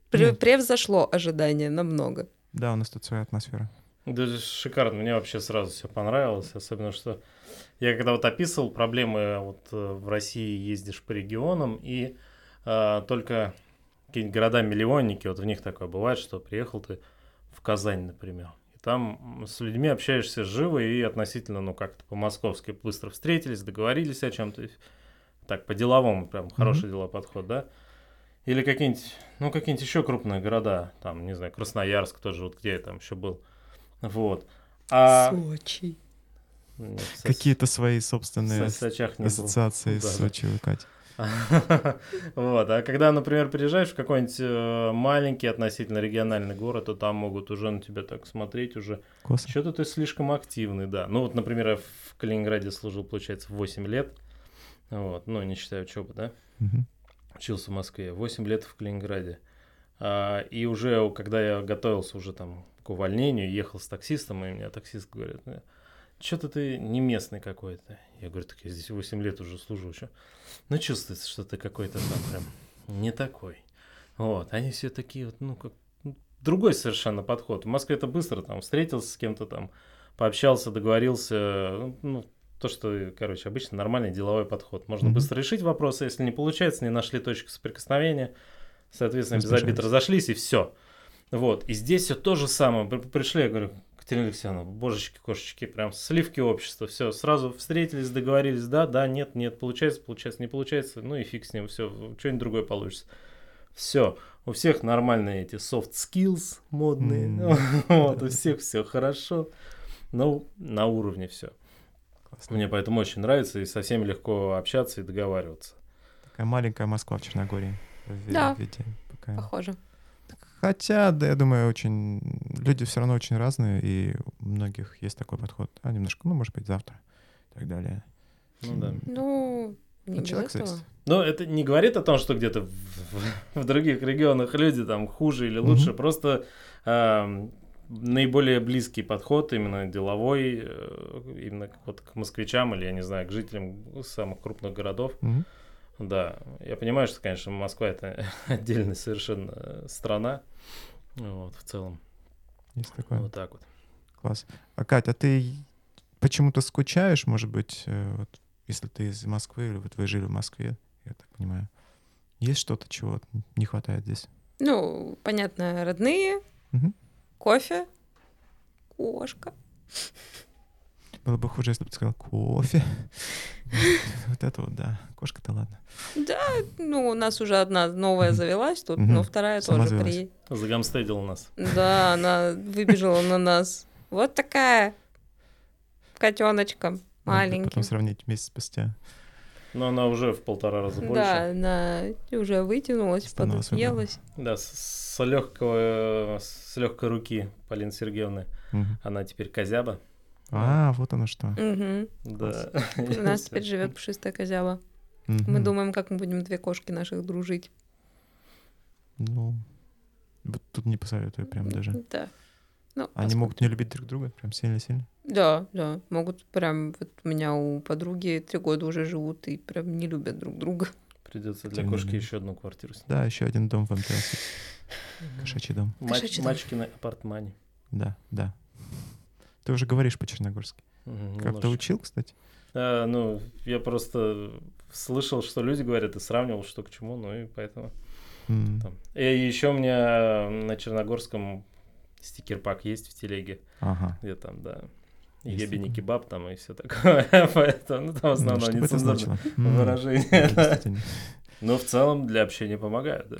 превзошло ожидания намного. Да, у нас тут своя атмосфера. Да, шикарно. Мне вообще сразу все понравилось. Особенно, что я когда вот описывал проблемы, вот э, в России ездишь по регионам, и а, только какие-нибудь города-миллионники, вот в них такое бывает, что приехал ты в Казань, например. И там с людьми общаешься живо и относительно, ну, как-то по-московски быстро встретились, договорились о чем-то. Так, по-деловому, прям хороший mm-hmm. дела подход, да? Или какие-нибудь, ну, какие-нибудь еще крупные города, там, не знаю, Красноярск тоже, вот где я там еще был. Вот. А... Сочи. Какие-то свои собственные ассоциации с Сочи выкать. Вот, а когда, например, приезжаешь в какой-нибудь э, маленький относительно региональный город, то там могут уже на тебя так смотреть уже. Что-то ты слишком активный, да. Ну вот, например, я в Калининграде служил, получается, 8 лет. Вот, ну, не считая учебы, да учился в Москве, 8 лет в Калининграде. А, и уже, когда я готовился уже там к увольнению, ехал с таксистом, и мне таксист говорит, «Э, что-то ты не местный какой-то. Я говорю, так я здесь 8 лет уже служу. Что? Ну, чувствуется, что ты какой-то там прям не такой. Вот, они все такие вот, ну, как ну, другой совершенно подход. В Москве это быстро, там, встретился с кем-то там, пообщался, договорился, ну, то, что, короче, обычно нормальный деловой подход. Можно mm-hmm. быстро решить вопросы, если не получается, не нашли точку соприкосновения, соответственно, без обид разошлись, и все. Вот, и здесь все то же самое. Пришли, я говорю, Катерина Алексеевна, божечки, кошечки, прям сливки общества, все, сразу встретились, договорились, да, да, нет, нет, получается, получается, не получается, ну и фиг с ним, все, что-нибудь другое получится. Все, у всех нормальные эти soft skills модные, mm. вот, у всех все хорошо, ну, на уровне все. Классно. Мне поэтому очень нравится, и со всеми легко общаться и договариваться. Такая маленькая Москва в Черногории. В да, виде, пока. похоже. Хотя, да, я думаю, очень люди все равно очень разные, и у многих есть такой подход. А немножко, ну, может быть, завтра и так далее. Ну да. Ну, не человек зависит. Но это не говорит о том, что где-то в, в, в других регионах люди там хуже или лучше. Mm-hmm. Просто э, наиболее близкий подход, именно деловой, э, именно вот к москвичам или, я не знаю, к жителям самых крупных городов. Мгм. Да, я понимаю, что, конечно, Москва это отдельная совершенно страна, вот, в целом, Есть такое. вот так вот. Класс. А Катя, а ты почему-то скучаешь, может быть, э, вот, если ты из Москвы или вот вы жили в Москве, я так понимаю. Есть что-то, чего не хватает здесь? Ну, понятно, родные, Мгм. Кофе, кошка. Было бы хуже, если бы ты сказал кофе. Вот это вот, да. Кошка-то ладно. Да, ну, у нас уже одна новая завелась тут, но вторая тоже при... Загамстедил нас. Да, она выбежала на нас. Вот такая котеночком Надо маленьким. Потом сравнить месяц спустя. Но она уже в полтора раза больше. Да, она уже вытянулась, подъелась. Да, с, с легкого, с легкой руки Полины Сергеевны. Она теперь козяба. А, вот оно что. Мгм. Да. У нас теперь живет пушистая козяба. Мы думаем, как мы будем две кошки наших дружить. Ну, вот тут не посоветую прям даже. Да. Ну, Они посмотрим. могут не любить друг друга прям сильно-сильно. Да, да. Могут прям... Вот у меня у подруги три года уже живут и прям не любят друг друга. Придется для Тем кошки еще одну квартиру снять. Да, еще один дом в МТС. Кошачий дом. Мач- Кошачий дом. Мачкины апартмане. Да, да. Ты уже говоришь по-черногорски. Мгм, Как-то учил, кстати? А, ну, я просто слышал, что люди говорят, и сравнивал, что к чему, ну и поэтому там. И еще у меня на черногорском стикер-пак есть в телеге, Ага. где там, да, ебени кебаб там и все такое, поэтому, ну, там в Ну, да. действительно. Но в целом для общения помогают, да.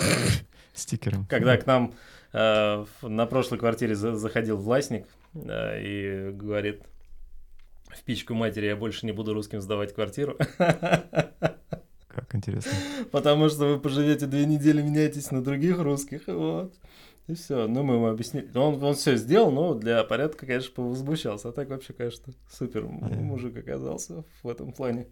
Стикером. Когда к нам э, на прошлой квартире за- заходил властник э, и говорит, в пичку матери я больше не буду русским сдавать квартиру, Как интересно. потому что вы поживете две недели, меняетесь на других русских, вот. И все, ну мы ему объяснили. Ну, Он, он все сделал, но для порядка, конечно, повозмущался. А так вообще, конечно, супер мужик оказался в этом плане.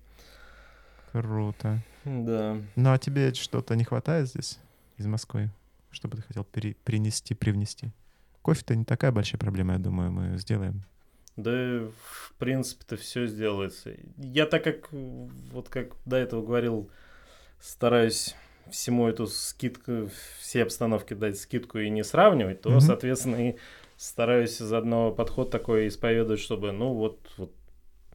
Круто. Да. Ну, а тебе что-то не хватает здесь, из Москвы? Что бы ты хотел пере- принести, привнести? Кофе-то не такая большая проблема, я думаю, мы сделаем. Да, в принципе-то все сделается. Я так как, вот как до этого говорил, стараюсь всему эту скидку, все обстановки дать скидку и не сравнивать, то, Мгм. соответственно, и стараюсь заодно подход такой исповедовать, чтобы, ну, вот, вот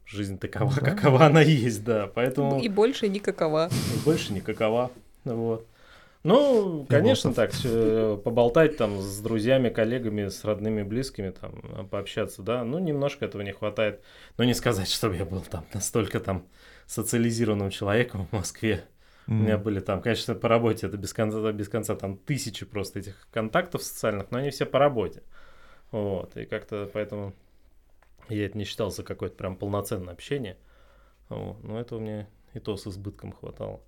жизнь такова, Да. какова она есть, да. Поэтому И больше никакова. и больше никакова. Вот. Ну, конечно, так, э, поболтать там с друзьями, коллегами, с родными, близкими, там, э, пообщаться, да, ну, немножко этого не хватает. Но не сказать, чтобы я был там настолько там социализированным человеком в Москве. У меня были там, конечно, по работе, это без конца, без конца там тысячи просто этих контактов социальных, но они все по работе. Вот, и как-то поэтому я это не считал за какое-то прям полноценное общение. Вот, но этого мне и то с избытком хватало.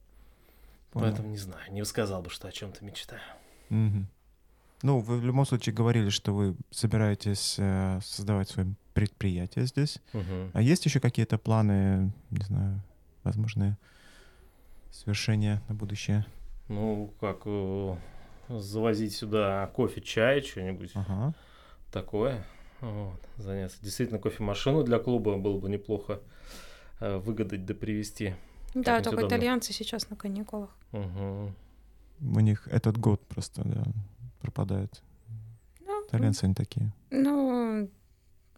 понял. Поэтому не знаю, не сказал бы, что о чем-то мечтаю. Мгм. Ну, вы в любом случае говорили, что вы собираетесь э, создавать свое предприятие здесь. Мгм. А есть еще какие-то планы, не знаю, возможные свершения на будущее? Ну, как э, завозить сюда кофе, чай, что-нибудь Ага. такое. Вот, заняться. Действительно, кофемашину для клуба было бы неплохо э, выгадать да привезти. Да, только удобно. итальянцы сейчас на каникулах. Мгм. У них этот год просто да, пропадает. Ну, Итальянцы они такие. Ну,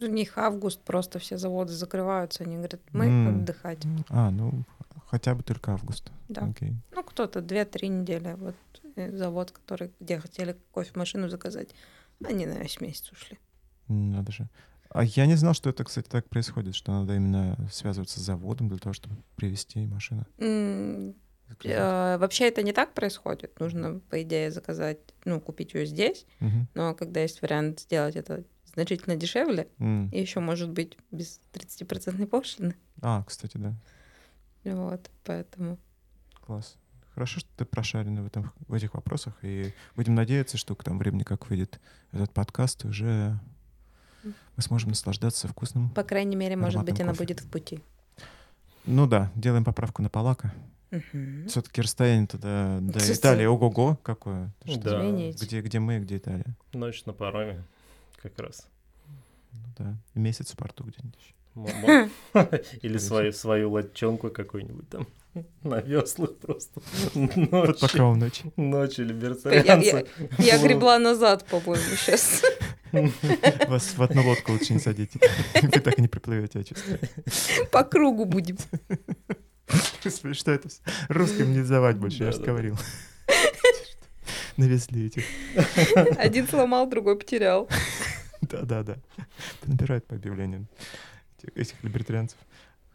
у них август, просто все заводы закрываются, они говорят, мы М. отдыхать. А, ну, хотя бы только август. Да. Окей. Ну, кто-то 2-3 недели. Вот э, завод, который, где хотели кофемашину заказать, они на весь месяц ушли. Надо же. А я не знал, что это, кстати, так происходит, что надо именно связываться с заводом для того, чтобы привезти машину. Заказать. э, Вообще это не так происходит. Нужно, по идее, заказать, ну, купить ее здесь. Мгм. Но когда есть вариант сделать это значительно дешевле, М. и еще может быть без 30% пошлины. А, кстати, да. Вот, поэтому. Класс. Хорошо, что ты прошарена в, этом, в этих вопросах, и будем надеяться, что к тому времени, как выйдет этот подкаст, уже мы сможем наслаждаться вкусным. По крайней мере, может быть, она кофе. будет в пути. Ну да, делаем поправку на Палака. Мгм. Все-таки расстояние туда до Слушай, Италии, ого-го, какое. Да. Где, где мы, где Италия? Ночь на пароме. как раз. Ну да, месяц в порту где-нибудь еще. Или свою, свою латчонку какую-нибудь там на веслах просто. Под покровом ночи. Ночью либертарианцы. Я, я гребла назад, по-моему, сейчас. Вас в одну лодку лучше не садите. Вы так и не приплывете, я чувствую. По кругу будем. Что это? Русским не сдавать больше, я же говорил. Навезли этих. Один сломал, другой потерял. Да-да-да. Набирают по объявлениям этих либертарианцев.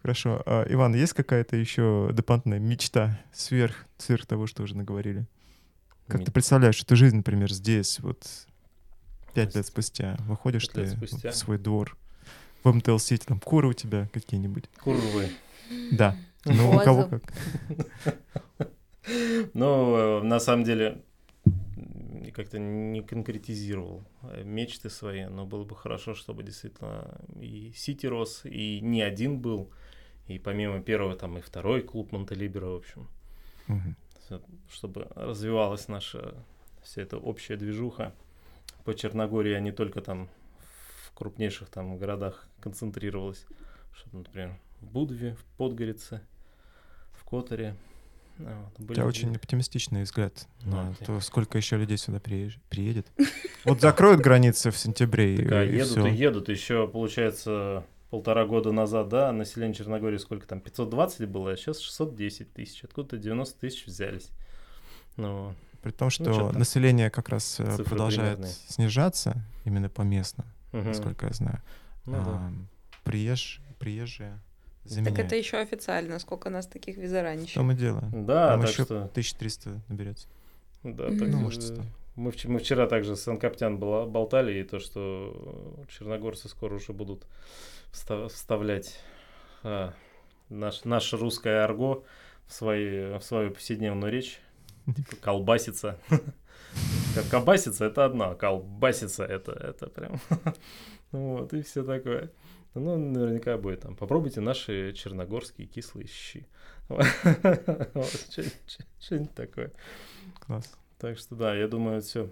Хорошо. А, Иван, есть какая-то еще дополнительная мечта сверх, сверх того, что уже наговорили? Как М- ты представляешь эту жизнь, например, здесь, вот пять лет спустя? Выходишь ты спустя. в свой двор, в МТЛ-сити, там куры у тебя какие-нибудь? Курвы. Да. Ну, у кого как. Ну, э, на самом деле, как-то не конкретизировал э, мечты свои, но было бы хорошо, чтобы действительно и Сити рос, и не один был, и помимо первого там и второй клуб Монтелибера, в общем, угу. чтобы развивалась наша вся эта общая движуха. По Черногории, а не только там в крупнейших там городах концентрировалась, чтобы, например, в Будве, в Подгорице, в Которе, вот, были У тебя очень оптимистичный взгляд на то, сколько еще людей сюда приедет. Вот закроют границы в сентябре и, а едут и едут. Еще, получается, полтора года назад, да, население Черногории сколько там, 520 было, а сейчас 610 тысяч. Откуда-то 90 тысяч взялись. Ну, При том, ну, что ну, население как раз э, Цифры продолжает примерные. снижаться именно поместно, угу. насколько я знаю. Ну, а, да. приезж, приезжие заменяет. Так это еще официально, сколько нас таких визаранищев. Что мы делаем? Да, Там еще что... 1300 наберется. Да, так ну, может, мы, мы вчера также с Анкаптян болтали, и то, что черногорцы скоро уже будут вставлять а, наш, наше русское арго в, свои, в свою повседневную речь. Типа колбасица. Как колбасица это одна, колбасица это, это прям. Вот, и все такое. Ну, наверняка будет там. Попробуйте наши черногорские кислые щи. Что-нибудь такое. Класс. Так что да, я думаю, все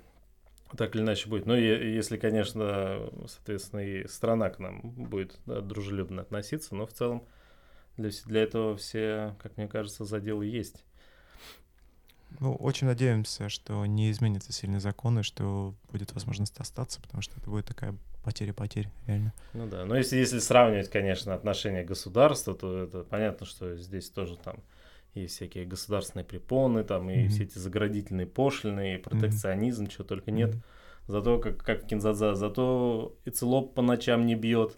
так или иначе будет. Но если, конечно, соответственно, и страна к нам будет да, дружелюбно относиться, но в целом для, для этого все, как мне кажется, заделы есть. Ну, очень надеемся, что не изменятся сильные законы, что будет возможность остаться, потому что это будет такая потеря потерь, реально. Ну да, но если, если сравнивать, конечно, отношения государства, то это понятно, что здесь тоже там есть всякие государственные препоны, там и mm-hmm. все эти заградительные пошлины, и протекционизм, mm-hmm. чего только нет. Mm-hmm. Зато, как, как Кинзадза, зато и целоп по ночам не бьет.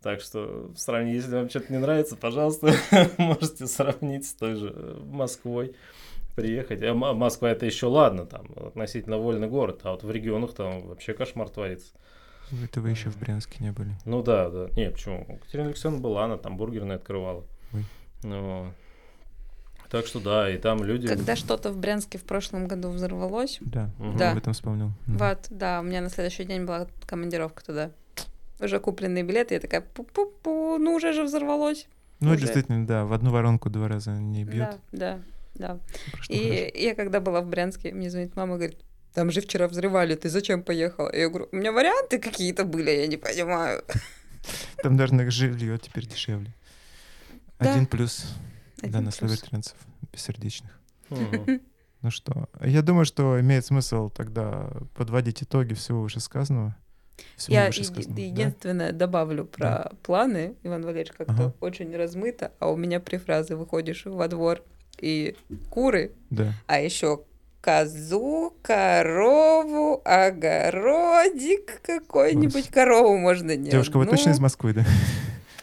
Так что в сравнении, если вам что-то не нравится, пожалуйста, можете сравнить с той же э, Москвой приехать. А Москва это еще ладно, там относительно вольный город, а вот в регионах там вообще кошмар творится. Это вы еще в Брянске не были? Ну да, да. Не, почему? Катерина Алексеевна была, она там бургерная открывала. Ой. Ну, так что да, и там люди... Когда что-то в Брянске в прошлом году взорвалось... Да, угу. да. об этом вспомнил. Вот, да, у меня на следующий день была командировка туда. Уже купленные билеты, я такая, пу-пу-пу, ну уже же взорвалось. Ну, уже. действительно, да, в одну воронку два раза не бьет. Да, да, да. И хорошо. я когда была в Брянске, мне звонит мама, говорит, там же вчера взрывали, ты зачем поехала? Я говорю, у меня варианты какие-то были, я не понимаю. Там даже на жилье теперь дешевле. Да. Один плюс Один для нас, либертарианцев, бессердечных. Ну что, я думаю, что имеет смысл тогда подводить итоги всего вышесказанного. Всего я вышесказанного, единственное да? добавлю про да. планы. Иван Валерьевич как-то ага. очень размыто, а у меня при фразе выходишь во двор и куры, да. а еще козу, корову, огородик какой-нибудь. Корову можно не Девушка, вы точно из Москвы, да?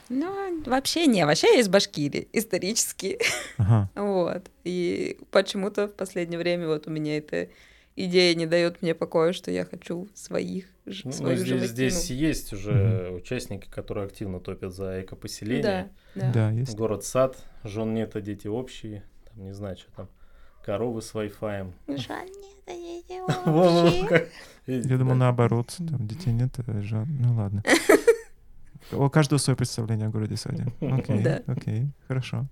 Ну, вообще не, вообще я из Башкирии, исторически. Ага. Вот. И почему-то в последнее время вот у меня эта идея не дает мне покоя, что я хочу своих ну, свою здесь, животину. здесь есть уже mm участники, которые активно топят за экопоселение. Да, да. да есть. Город-сад, жен нет, а дети общие. Не знаю, что там коровы с Wi-Fi. Я думал, наоборот, там детей нет, а жен... ну ладно. У каждого свое представление о городе Саде. Окей, окей, хорошо.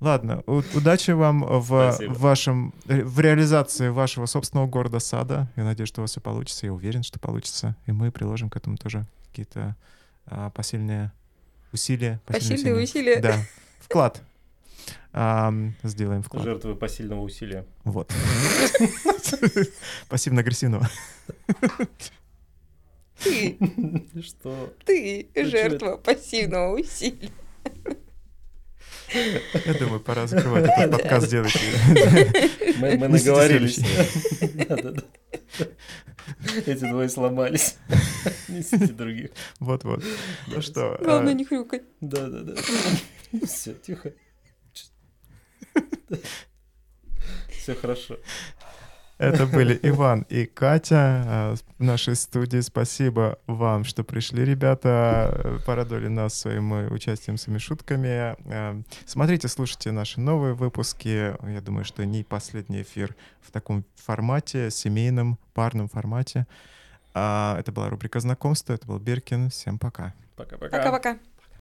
Ладно, удачи вам в вашем в реализации вашего собственного города сада. Я надеюсь, что у вас все получится. Я уверен, что получится. И мы приложим к этому тоже какие-то а, посильные усилия. Посильные, посильные усилия. Да. Вклад. А, сделаем вклад. Жертвы посильного усилия. Вот. Пассивно-агрессивного. Ты. Что? Ты жертва пассивного усилия. Я думаю, пора закрывать этот подкаст, делать. Мы, мы наговорились. Эти двое сломались. Несите других. Вот-вот. Ну что? Главное, а, не хрюкать. Да-да-да. Все, тихо. Все хорошо. Это были Иван и Катя а, в нашей студии. Спасибо вам, что пришли, ребята. Порадовали нас своим участием, своими шутками. Смотрите, слушайте наши новые выпуски. Я думаю, что не последний эфир в таком формате, семейном, парном формате. А, это была рубрика «Знакомство». Это был Беркин. Всем пока. Пока-пока. Пока-пока.